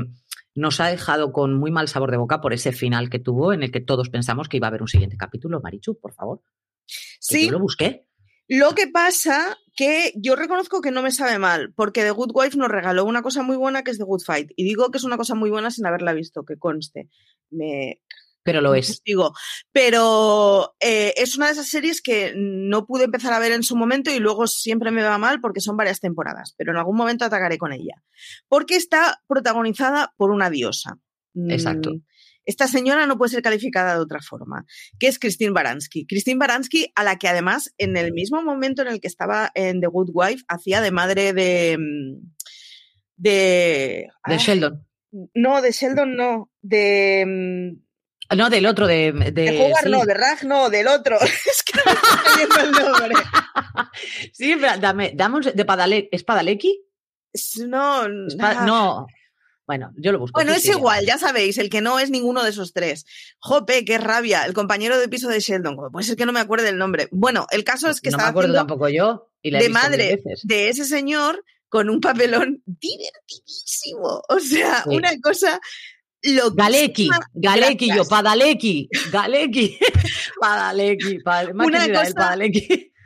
nos ha dejado con muy mal sabor de boca por ese final que tuvo, en el que todos pensamos que iba a haber un siguiente capítulo. Marichu, por favor. Sí. yo lo busqué. Lo que pasa que yo reconozco que no me sabe mal, porque The Good Wife nos regaló una cosa muy buena que es The Good Fight. Y digo que es una cosa muy buena sin haberla visto, que conste. Me pero lo es. Digo, pero eh, es una de esas series que no pude empezar a ver en su momento y luego siempre me va mal porque son varias temporadas, pero en algún momento atacaré con ella. Porque está protagonizada por una diosa. Exacto. Mm, esta señora no puede ser calificada de otra forma, que es Christine Baranski. Christine Baranski, a la que además en el mismo momento en el que estaba en The Good Wife, hacía de madre de... Mm, de, de Sheldon. No, de Sheldon no. De mm, no, del otro, de. De, de no, de Rag no, del otro. (laughs) es que no me está el nombre. (laughs) sí, pero dame, dame un, de Padale, ¿Es? No, no. Bueno, yo lo busco. Bueno, es igual, ya sabéis, el que no es ninguno de esos tres. Jope, qué rabia, el compañero de piso de Sheldon. Puede ser que no me acuerde el nombre. Bueno, el caso es que no está. No me acuerdo tampoco yo. Y la de madre de ese señor con un papelón divertidísimo. O sea, una cosa lo Galecki, Galecki, yo, Padalecki, Galecki, (laughs) (laughs) Padalecki, Una cosa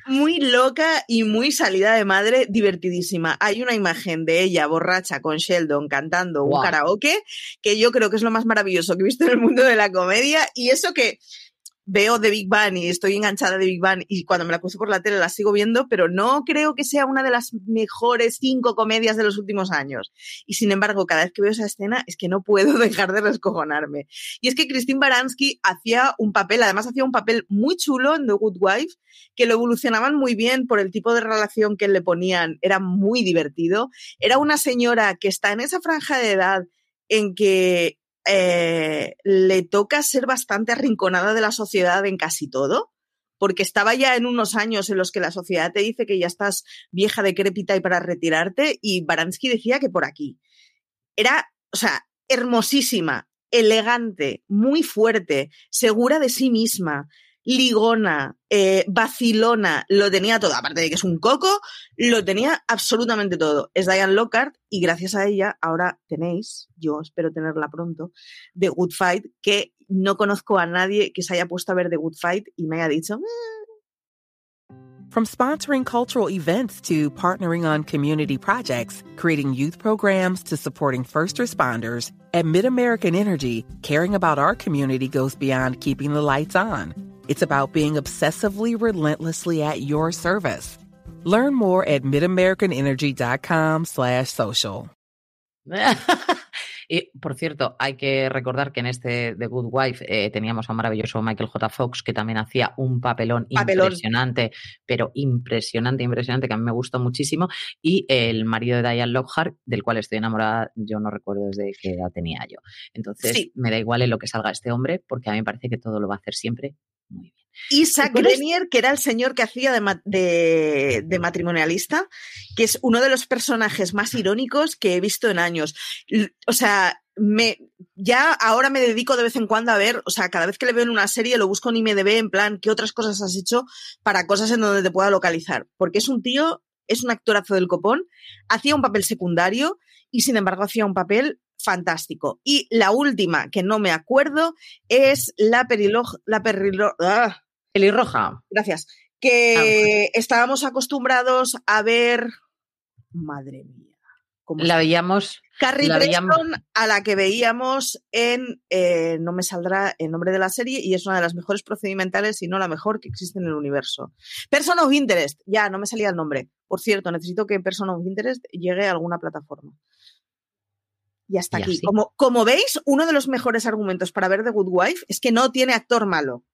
muy loca y muy salida de madre, divertidísima. Hay una imagen de ella borracha con Sheldon cantando un karaoke que yo creo que es lo más maravilloso que he visto en el mundo de la comedia y eso que veo The Big Bang y estoy enganchada de Big Bang y cuando me la puse por la tele la sigo viendo, pero no creo que sea una de las mejores cinco comedias de los últimos años. Y sin embargo, cada vez que veo esa escena es que no puedo (laughs) dejar de rescojonarme. Y es que Christine Baranski hacía un papel, además hacía un papel muy chulo en The Good Wife, que lo evolucionaban muy bien por el tipo de relación que le ponían, era muy divertido. Era una señora que está en esa franja de edad en que eh, le toca ser bastante arrinconada de la sociedad en casi todo, porque estaba ya en unos años en los que la sociedad te dice que ya estás vieja, decrépita y para retirarte, y Baranski decía que por aquí. Era, o sea, hermosísima. elegante, muy fuerte, segura de sí misma, ligona, eh, vacilona, lo tenía todo. Aparte de que es un coco, lo tenía absolutamente todo. Es Diane Lockhart y gracias a ella ahora tenéis, yo espero tenerla pronto, The Good Fight, que no conozco a nadie que se haya puesto a ver The Good Fight y me haya dicho... "Eh". From sponsoring cultural events to partnering on community projects, creating youth programs to supporting first responders, at MidAmerican Energy, caring about our community goes beyond keeping the lights on. It's about being obsessively relentlessly at your service. Learn more at midamericanenergy.com slash social. (laughs) y por cierto, hay que recordar que en este The Good Wife eh, teníamos a un maravilloso Michael J. Fox que también hacía un papelón, Papelón. impresionante, pero impresionante, impresionante, que a mí me gustó muchísimo. Y el marido de Diane Lockhart, del cual estoy enamorada, yo no recuerdo desde qué edad tenía yo. Entonces, Sí. me da igual en lo que salga este hombre, porque a mí me parece que todo lo va a hacer siempre muy bien. Isaac ¿Tú eres- Grenier, que era el señor que hacía de, ma- de- de matrimonialista, que es uno de los personajes más irónicos que he visto en años. O sea, me, ya ahora me dedico de vez en cuando a ver, o sea, cada vez que le veo en una serie lo busco en IMDB en plan, ¿qué otras cosas has hecho para cosas en donde te pueda localizar? Porque es un tío, es un actorazo del copón, hacía un papel secundario y sin embargo hacía un papel fantástico. Y la última, que no me acuerdo, es la periloj, la perilo, ah, Pelirroja. gracias, que estábamos acostumbrados a ver, madre mía, ¿cómo La veíamos. Carrie la veíamos- Preston, a la que veíamos en, eh, no me saldrá el nombre de la serie, y es una de las mejores procedimentales, si no la mejor que existe en el universo. Person of Interest, ya, no me salía el nombre. Por cierto, necesito que Person of Interest llegue a alguna plataforma. Y hasta Y aquí. así. Como, como veis, uno de los mejores argumentos para ver The Good Wife es que no tiene actor malo.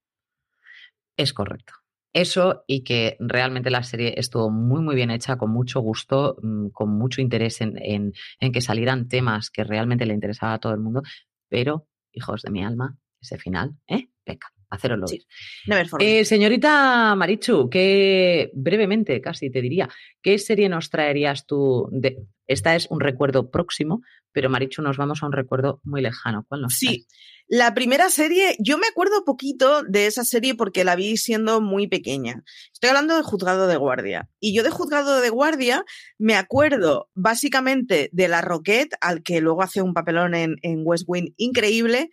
Es correcto. Eso y que realmente la serie estuvo muy, muy bien hecha, con mucho gusto, mm, con mucho interés en, en- en que salieran temas que realmente le interesaba a todo el mundo, pero, hijos de mi alma, ese final, ¿eh? Peca, haceroslo Sí. Eh, señorita Marichu, que brevemente, casi te diría, ¿qué serie nos traerías tú? De... Esta es un recuerdo próximo, pero Marichu, nos vamos a un recuerdo muy lejano. ¿Cuál nos Sí, traes? la primera serie, yo me acuerdo poquito de esa serie porque la vi siendo muy pequeña. Estoy hablando de Juzgado de Guardia. Y yo de Juzgado de Guardia me acuerdo básicamente de la Roquette, al que luego hace un papelón en, en West Wing increíble.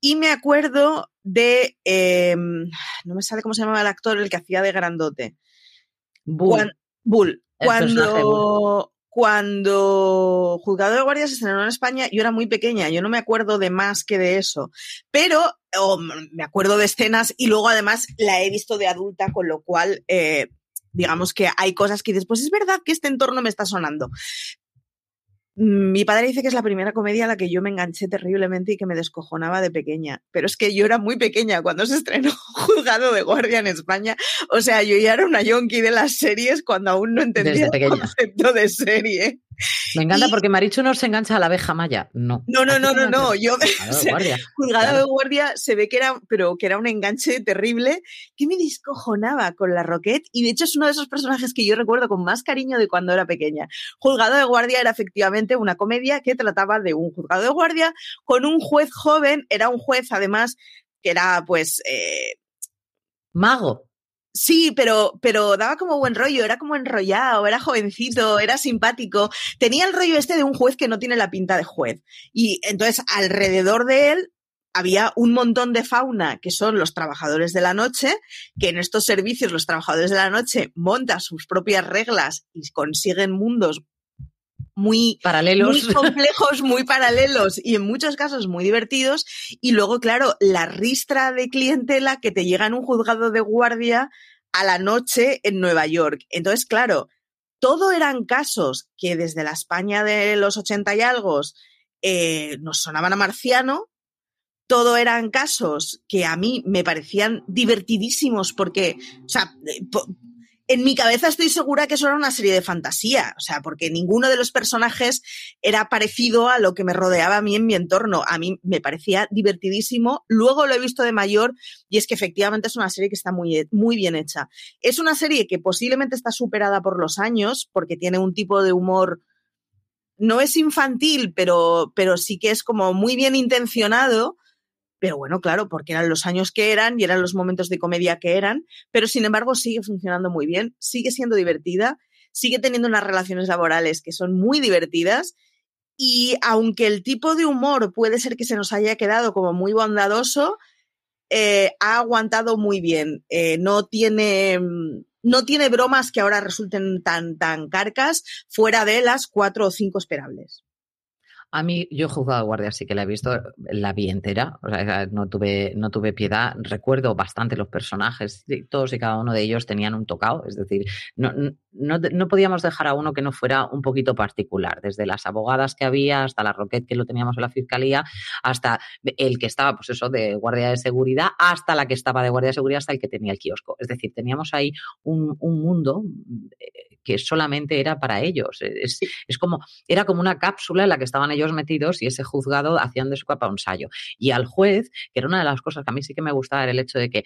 Y me acuerdo de, eh, no me sale cómo se llamaba el actor, el que hacía de grandote. Bull. Bull. Cuando, cuando Juzgado de Guardia se estrenó en España, yo era muy pequeña, yo no me acuerdo de más que de eso, pero oh, me acuerdo de escenas y luego además la he visto de adulta, con lo cual, eh, digamos que hay cosas que dices, pues es verdad que este entorno me está sonando. Mm, Mi padre dice que es la primera comedia a la que yo me enganché terriblemente y que me descojonaba de pequeña. Pero es que yo era muy pequeña cuando se estrenó (laughs) Juzgado de Guardia en España. O sea, yo ya era una yonki de las series cuando aún no entendía el concepto de serie. Me encanta y- porque Marichu no se engancha a la abeja maya. No. No, no, no, no, no. Yo, (laughs) guardia. Juzgado Claro. de Guardia se ve que era, pero que era un enganche terrible que me descojonaba con la Roquette y de hecho es uno de esos personajes que yo recuerdo con más cariño de cuando era pequeña. Juzgado de Guardia era efectivamente una comedia que trataba de un juzgado de guardia con un juez joven, era un juez además que era pues eh, Mago. Sí, pero, pero daba como buen rollo, era como enrollado, era jovencito, era simpático. Tenía el rollo este de un juez que no tiene la pinta de juez. Y entonces alrededor de él había un montón de fauna que son los trabajadores de la noche, que en estos servicios los trabajadores de la noche montan sus propias reglas y consiguen mundos muy Paralelos. muy complejos, muy paralelos y en muchos casos muy divertidos. Y luego, claro, la ristra de clientela que te llega en un juzgado de guardia a la noche en Nueva York. Entonces, claro, todo eran casos que desde la España de los 80 y algo eh, nos sonaban a marciano. Todo eran casos que a mí me parecían divertidísimos porque, o sea, eh, po- en mi cabeza estoy segura que eso era una serie de fantasía, o sea, porque ninguno de los personajes era parecido a lo que me rodeaba a mí en mi entorno. A mí me parecía divertidísimo. Luego lo he visto de mayor y es que efectivamente es una serie que está muy, muy bien hecha. Es una serie que posiblemente está superada por los años porque tiene un tipo de humor no es infantil, pero, pero sí que es como muy bien intencionado. Pero bueno, claro, porque eran los años que eran y eran los momentos de comedia que eran, pero sin embargo sigue funcionando muy bien, sigue siendo divertida, sigue teniendo unas relaciones laborales que son muy divertidas y aunque el tipo de humor puede ser que se nos haya quedado como muy bondadoso, eh, ha aguantado muy bien. Eh, no tiene no tiene bromas que ahora resulten tan, tan carcas fuera de las cuatro o cinco esperables. A mí, yo he jugado guardia, así que la he visto, la vi entera, o sea, no tuve, no tuve piedad. Recuerdo bastante los personajes, todos y cada uno de ellos tenían un tocado, es decir, no, no, no, podíamos dejar a uno que no fuera un poquito particular, desde las abogadas que había, hasta la Roquette que lo teníamos en la fiscalía, hasta el que estaba, pues eso, de guardia de seguridad, hasta la que estaba de guardia de seguridad, hasta el que tenía el kiosco. Es decir, teníamos ahí un, un mundo eh, que solamente era para ellos. Es, es, como, era como una cápsula en la que estaban ellos metidos y ese juzgado hacían de su capa un sallo. Y al juez, que era una de las cosas que a mí sí que me gustaba, era el hecho de que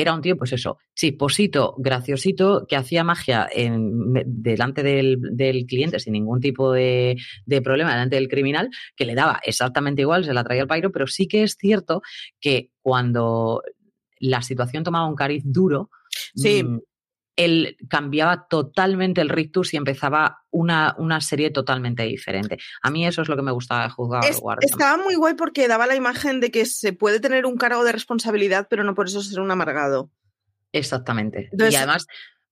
era un tío, pues eso, chisposito, graciosito, que hacía magia en, delante del, del, cliente sin ningún tipo de, de, problema, delante del criminal, que le daba exactamente igual, se la traía al pairo, pero sí que es cierto que cuando la situación tomaba un cariz duro, sí. Mmm, él cambiaba totalmente el rictus y empezaba una, una, serie totalmente diferente. A mí eso es lo que me gustaba de Juzgado es. Estaba muy guay porque daba la imagen de que se puede tener un cargo de responsabilidad, pero no por eso ser un amargado. Exactamente. Entonces, y además,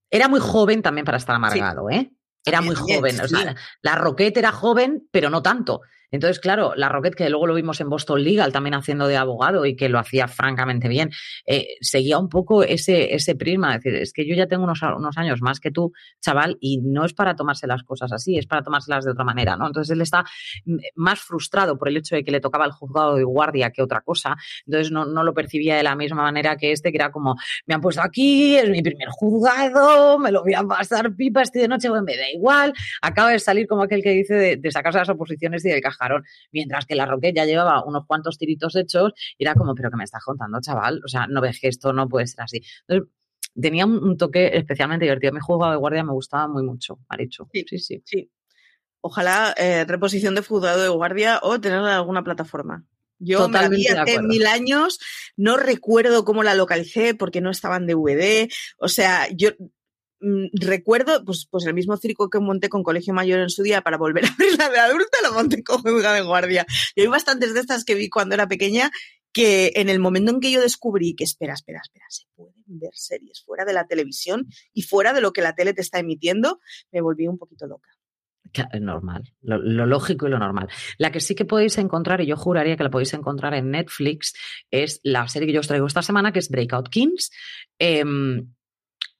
era muy joven también para estar amargado, sí. ¿eh? Era muy joven. O sea, la, la Roquette era joven, pero no tanto. Entonces, claro, la Rocket, que luego lo vimos en Boston Legal también haciendo de abogado y que lo hacía francamente bien, eh, seguía un poco ese, ese prisma, es decir, es que yo ya tengo unos, unos, años más que tú, chaval, y no es para tomarse las cosas así, es para tomárselas de otra manera, ¿no? Entonces él está mm, más frustrado por el hecho de que le tocaba el juzgado de guardia que otra cosa, entonces no, no lo percibía de la misma manera que este, que era como, me han puesto aquí, es mi primer juzgado, me lo voy a pasar pipa, estoy de noche, bueno, me da igual, acaba de salir como aquel que dice de, de sacarse las oposiciones y del mientras que la Roquette ya llevaba unos cuantos tiritos hechos y era como, pero que me estás contando, chaval, o sea, no ves que esto no puede ser así. Entonces, tenía un, un toque especialmente divertido. Mi juego de guardia me gustaba muy mucho, Marichu. Sí, sí, sí. sí. Ojalá eh, reposición de juzgado de guardia o tenerla en alguna plataforma. Yo Totalmente me la vi hace mil años, no recuerdo cómo la localicé porque no estaba en DVD. O sea, yo recuerdo, pues, pues el mismo circo que monté con Colegio Mayor en su día para volver a (laughs) abrirla de adulta, lo monté con juzgado de guardia. Y hay bastantes de estas que vi cuando era pequeña que en el momento en que yo descubrí que, espera, espera, espera, se pueden ver series fuera de la televisión y fuera de lo que la tele te está emitiendo, me volví un poquito loca. Normal, lo, lógico y lo normal. La que sí que podéis encontrar, y yo juraría que la podéis encontrar en Netflix, es la serie que yo os traigo esta semana, que es Breakout Kings. Eh,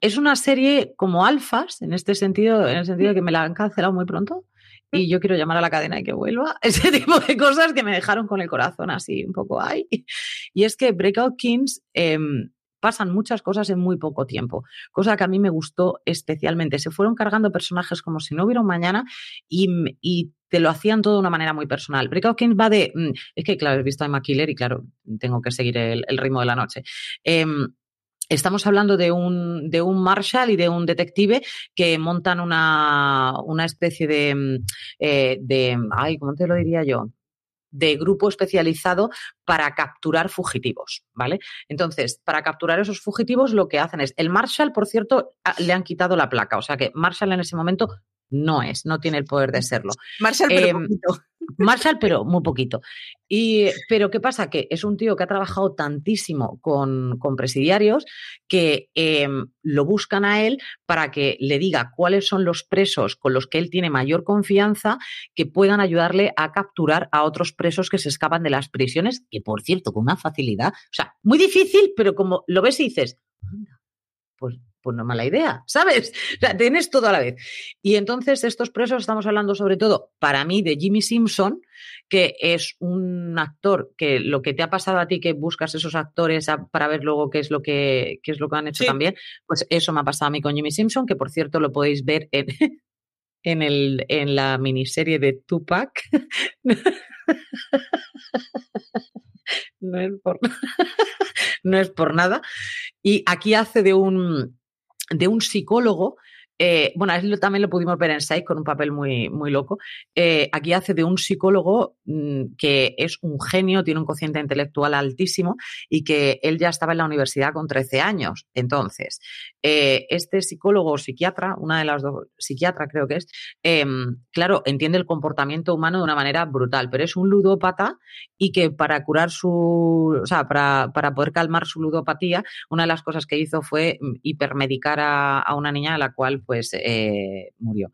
es una serie como alfas, en este sentido, en el sentido de que me la han cancelado muy pronto y yo quiero llamar a la cadena y que vuelva. (laughs) Ese tipo de cosas que me dejaron con el corazón así un poco ahí. Y es que Breakout Kings eh, pasan muchas cosas en muy poco tiempo, cosa que a mí me gustó especialmente. Se fueron cargando personajes como si no hubiera un mañana y, y te lo hacían todo de una manera muy personal. Breakout Kings va de... Es que, claro, he visto a Killer y, claro, tengo que seguir el, el ritmo de la noche. Eh, Estamos hablando de un, de un Marshall y de un detective que montan una, una especie de, eh, de, ay, ¿cómo te lo diría yo? de grupo especializado para capturar fugitivos, ¿vale? Entonces, para capturar esos fugitivos lo que hacen es, el Marshall, por cierto, le han quitado la placa, o sea que Marshall en ese momento no es, no tiene el poder de serlo. Marshall, pero eh, poquito. (laughs) Marshall, pero muy poquito. Y, pero ¿qué pasa? Que es un tío que ha trabajado tantísimo con, con presidiarios que eh, lo buscan a él para que le diga cuáles son los presos con los que él tiene mayor confianza que puedan ayudarle a capturar a otros presos que se escapan de las prisiones, que por cierto, con una facilidad, o sea, muy difícil, pero como lo ves y dices, pues pues no mala idea, ¿sabes? O sea, tienes todo a la vez. Y entonces estos presos estamos hablando sobre todo, para mí, de Jimmy Simpson, que es un actor que lo que te ha pasado a ti, que buscas esos actores a, para ver luego qué es lo que, qué es lo que han hecho sí. también, pues eso me ha pasado a mí con Jimmy Simpson, que por cierto lo podéis ver en, (laughs) en, el, en la miniserie de Tupac. (laughs) no, es por, (laughs) no es por nada. Y aquí hace de un de un psicólogo Eh, bueno, también lo pudimos ver en Psych con un papel muy, muy loco. Eh, aquí hace de un psicólogo mm, que es un genio, tiene un cociente intelectual altísimo y que él ya estaba en la universidad con 13 años. Entonces, eh, este psicólogo o psiquiatra, una de las dos, psiquiatra creo que es, em, claro, entiende el comportamiento humano de una manera brutal, pero es un ludópata y que para curar su, o sea, para, para poder calmar su ludopatía, una de las cosas que hizo fue mm, hipermedicar a, a una niña a la cual pues eh, murió.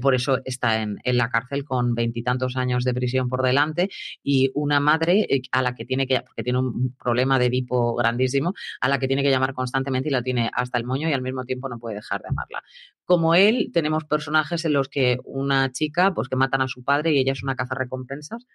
Por eso está en, en la cárcel con veintitantos años de prisión por delante y una madre eh, a la que tiene que, porque tiene un problema de tipo grandísimo, a la que tiene que llamar constantemente y la tiene hasta el moño y al mismo tiempo no puede dejar de amarla. Como él, tenemos personajes en los que una chica, pues que matan a su padre y ella es una caza recompensas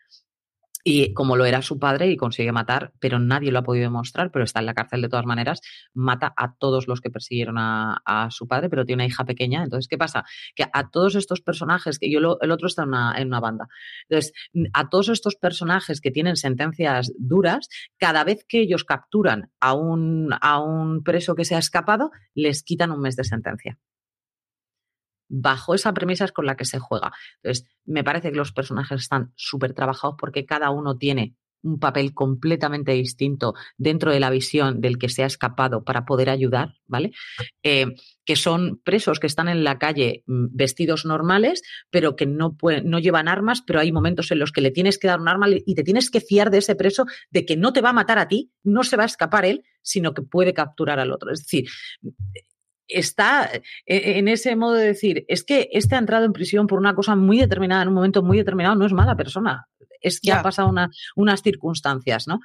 y como lo era su padre y consigue matar, pero nadie lo ha podido demostrar, pero está en la cárcel de todas maneras, mata a todos los que persiguieron a, su padre, pero tiene una hija pequeña. Entonces, ¿qué pasa? Que a todos estos personajes, que yo el otro está en una, en una banda, entonces, a todos estos personajes que tienen sentencias duras, cada vez que ellos capturan a un, a un preso que se ha escapado, les quitan un mes de sentencia bajo esa premisa es con la que se juega. Entonces, me parece que los personajes están súper trabajados porque cada uno tiene un papel completamente distinto dentro de la visión del que se ha escapado para poder ayudar, ¿vale? Eh, que son presos que están en la calle mm, vestidos normales, pero que no, no llevan armas, pero hay momentos en los que le tienes que dar un arma y te tienes que fiar de ese preso de que no te va a matar a ti, no se va a escapar él, sino que puede capturar al otro. Es decir, está eh, en ese modo de decir, es que este ha entrado en prisión por una cosa muy determinada, en un momento muy determinado, no es mala persona, es que ha pasado unas circunstancias, ¿no?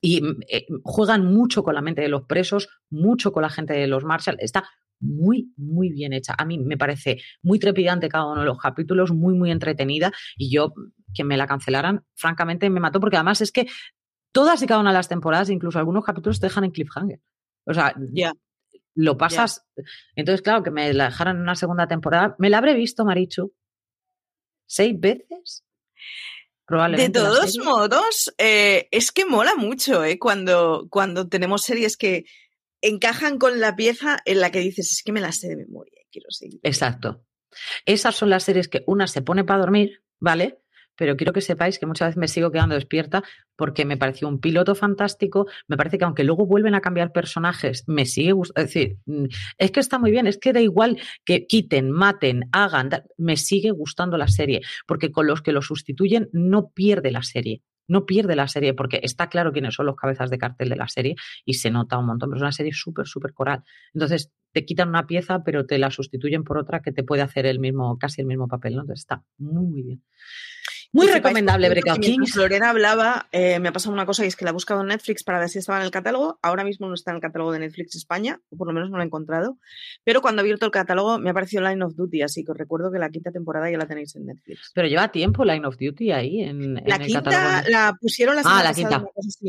Y mm, eh, juegan mucho con la mente de los presos, mucho con la gente de los Marshall. Está muy, muy bien hecha. A mí me parece muy trepidante cada uno de los capítulos, muy, muy entretenida. Y yo, que me la cancelaran, francamente me mató, porque además es que todas y cada una de las temporadas, incluso algunos capítulos, te dejan en cliffhanger. O sea, ya lo pasas. Entonces, claro, que me la dejaran en una segunda temporada. ¿Me la habré visto, Marichu? ¿Seis veces? Probablemente. De todos modos, eh, es que mola mucho eh, cuando, cuando tenemos series que encajan con la pieza en la que dices, es que me la sé de memoria y quiero seguir. Exacto. Esas son las series que una se pone para dormir, ¿vale? Pero quiero que sepáis que muchas veces me sigo quedando despierta porque me pareció un piloto fantástico, me parece que aunque luego vuelven a cambiar personajes, me sigue gustando, es decir, mm, es que está muy bien, es que da igual que quiten, maten, hagan, me sigue gustando la serie, porque con los que lo sustituyen no pierde la serie. No pierde la serie porque está claro quiénes son los cabezas de cartel de la serie y se nota un montón, pero es una serie súper, súper coral. Entonces, te quitan una pieza, pero te la sustituyen por otra que te puede hacer el mismo, casi el mismo papel. Entonces está muy bien. Muy recomendable Breakout Kings. Lorena hablaba, eh, me ha pasado una cosa y es que la he buscado en Netflix para ver si estaba en el catálogo. Ahora mismo no está en el catálogo de Netflix España, o por lo menos no la he encontrado. Pero cuando he abierto el catálogo me ha aparecido Line of Duty, así que os recuerdo que la quinta temporada ya la tenéis en Netflix. Pero lleva tiempo Line of Duty ahí en, la quinta la pusieron la Ah, la quinta.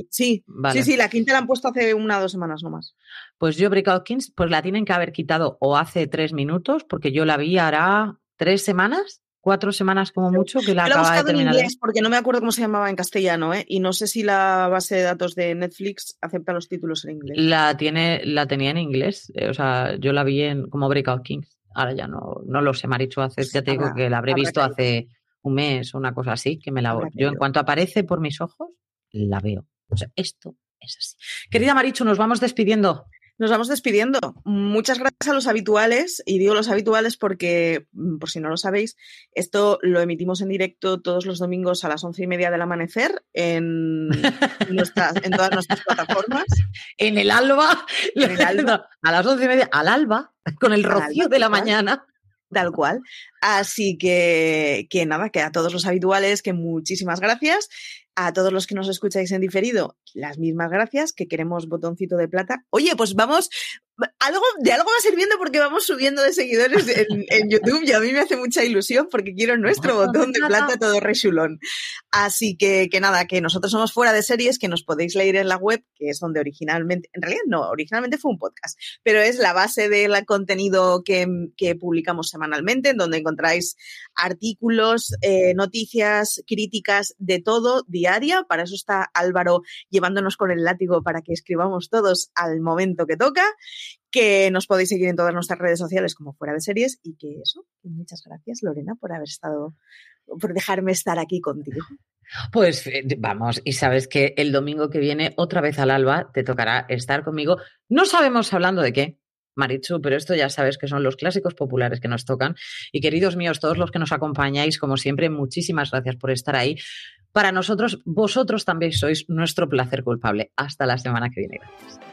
Sí, sí, sí, la quinta la han puesto hace una o dos semanas nomás. Pues yo Breakout Kings, pues la tienen que haber quitado o hace tres minutos, porque yo la vi hará tres semanas cuatro semanas como mucho que la acaba de terminar. En inglés porque no me acuerdo cómo se llamaba en castellano, ¿eh? Y no sé si la base de datos de Netflix acepta los títulos en inglés. La tiene, la tenía en inglés, eh, o sea, yo la vi en como Breakout Kings. Ahora ya no, no lo sé, Marichu, hace, ya te digo que la habré visto hace un mes o una cosa así, que me la Yo en cuanto aparece por mis ojos, la veo. O sea, esto es así. Querida Marichu, nos vamos despidiendo. Nos vamos despidiendo. Muchas gracias a los habituales, y digo los habituales porque, mm, por si no lo sabéis, esto lo emitimos en directo todos los domingos a las once y media del amanecer en, (laughs) en todas nuestras plataformas. En el alba, (laughs) a las once y media, al alba, con el rocío de la mañana. Tal cual. Así que, que nada, que a todos los habituales, que muchísimas gracias. A todos los que nos escucháis en diferido, las mismas gracias, que queremos botoncito de plata. Oye, pues vamos, algo, de algo va sirviendo porque vamos subiendo de seguidores en, YouTube y a mí me hace mucha ilusión porque quiero nuestro botón de plata todo rechulón. Así que, que nada, que nosotros somos fuera de series, que nos podéis leer en la web, que es donde originalmente, en realidad no, originalmente fue un podcast, pero es la base del contenido que, que publicamos semanalmente, en donde encontráis artículos, eh, noticias, críticas, de todo, diaria. Para eso está Álvaro llevándonos con el látigo para que escribamos todos al momento que toca. Que nos podéis seguir en todas nuestras redes sociales como fuera de series. Y que eso, muchas gracias Lorena por haber estado, por dejarme estar aquí contigo. Pues eh, vamos, y sabes que el domingo que viene, otra vez al alba, te tocará estar conmigo. No sabemos hablando de qué, Marichu, pero esto ya sabes que son los clásicos populares que nos tocan. Y queridos míos, todos los que nos acompañáis, como siempre, muchísimas gracias por estar ahí. Para nosotros, vosotros también sois nuestro placer culpable. Hasta la semana que viene. Gracias.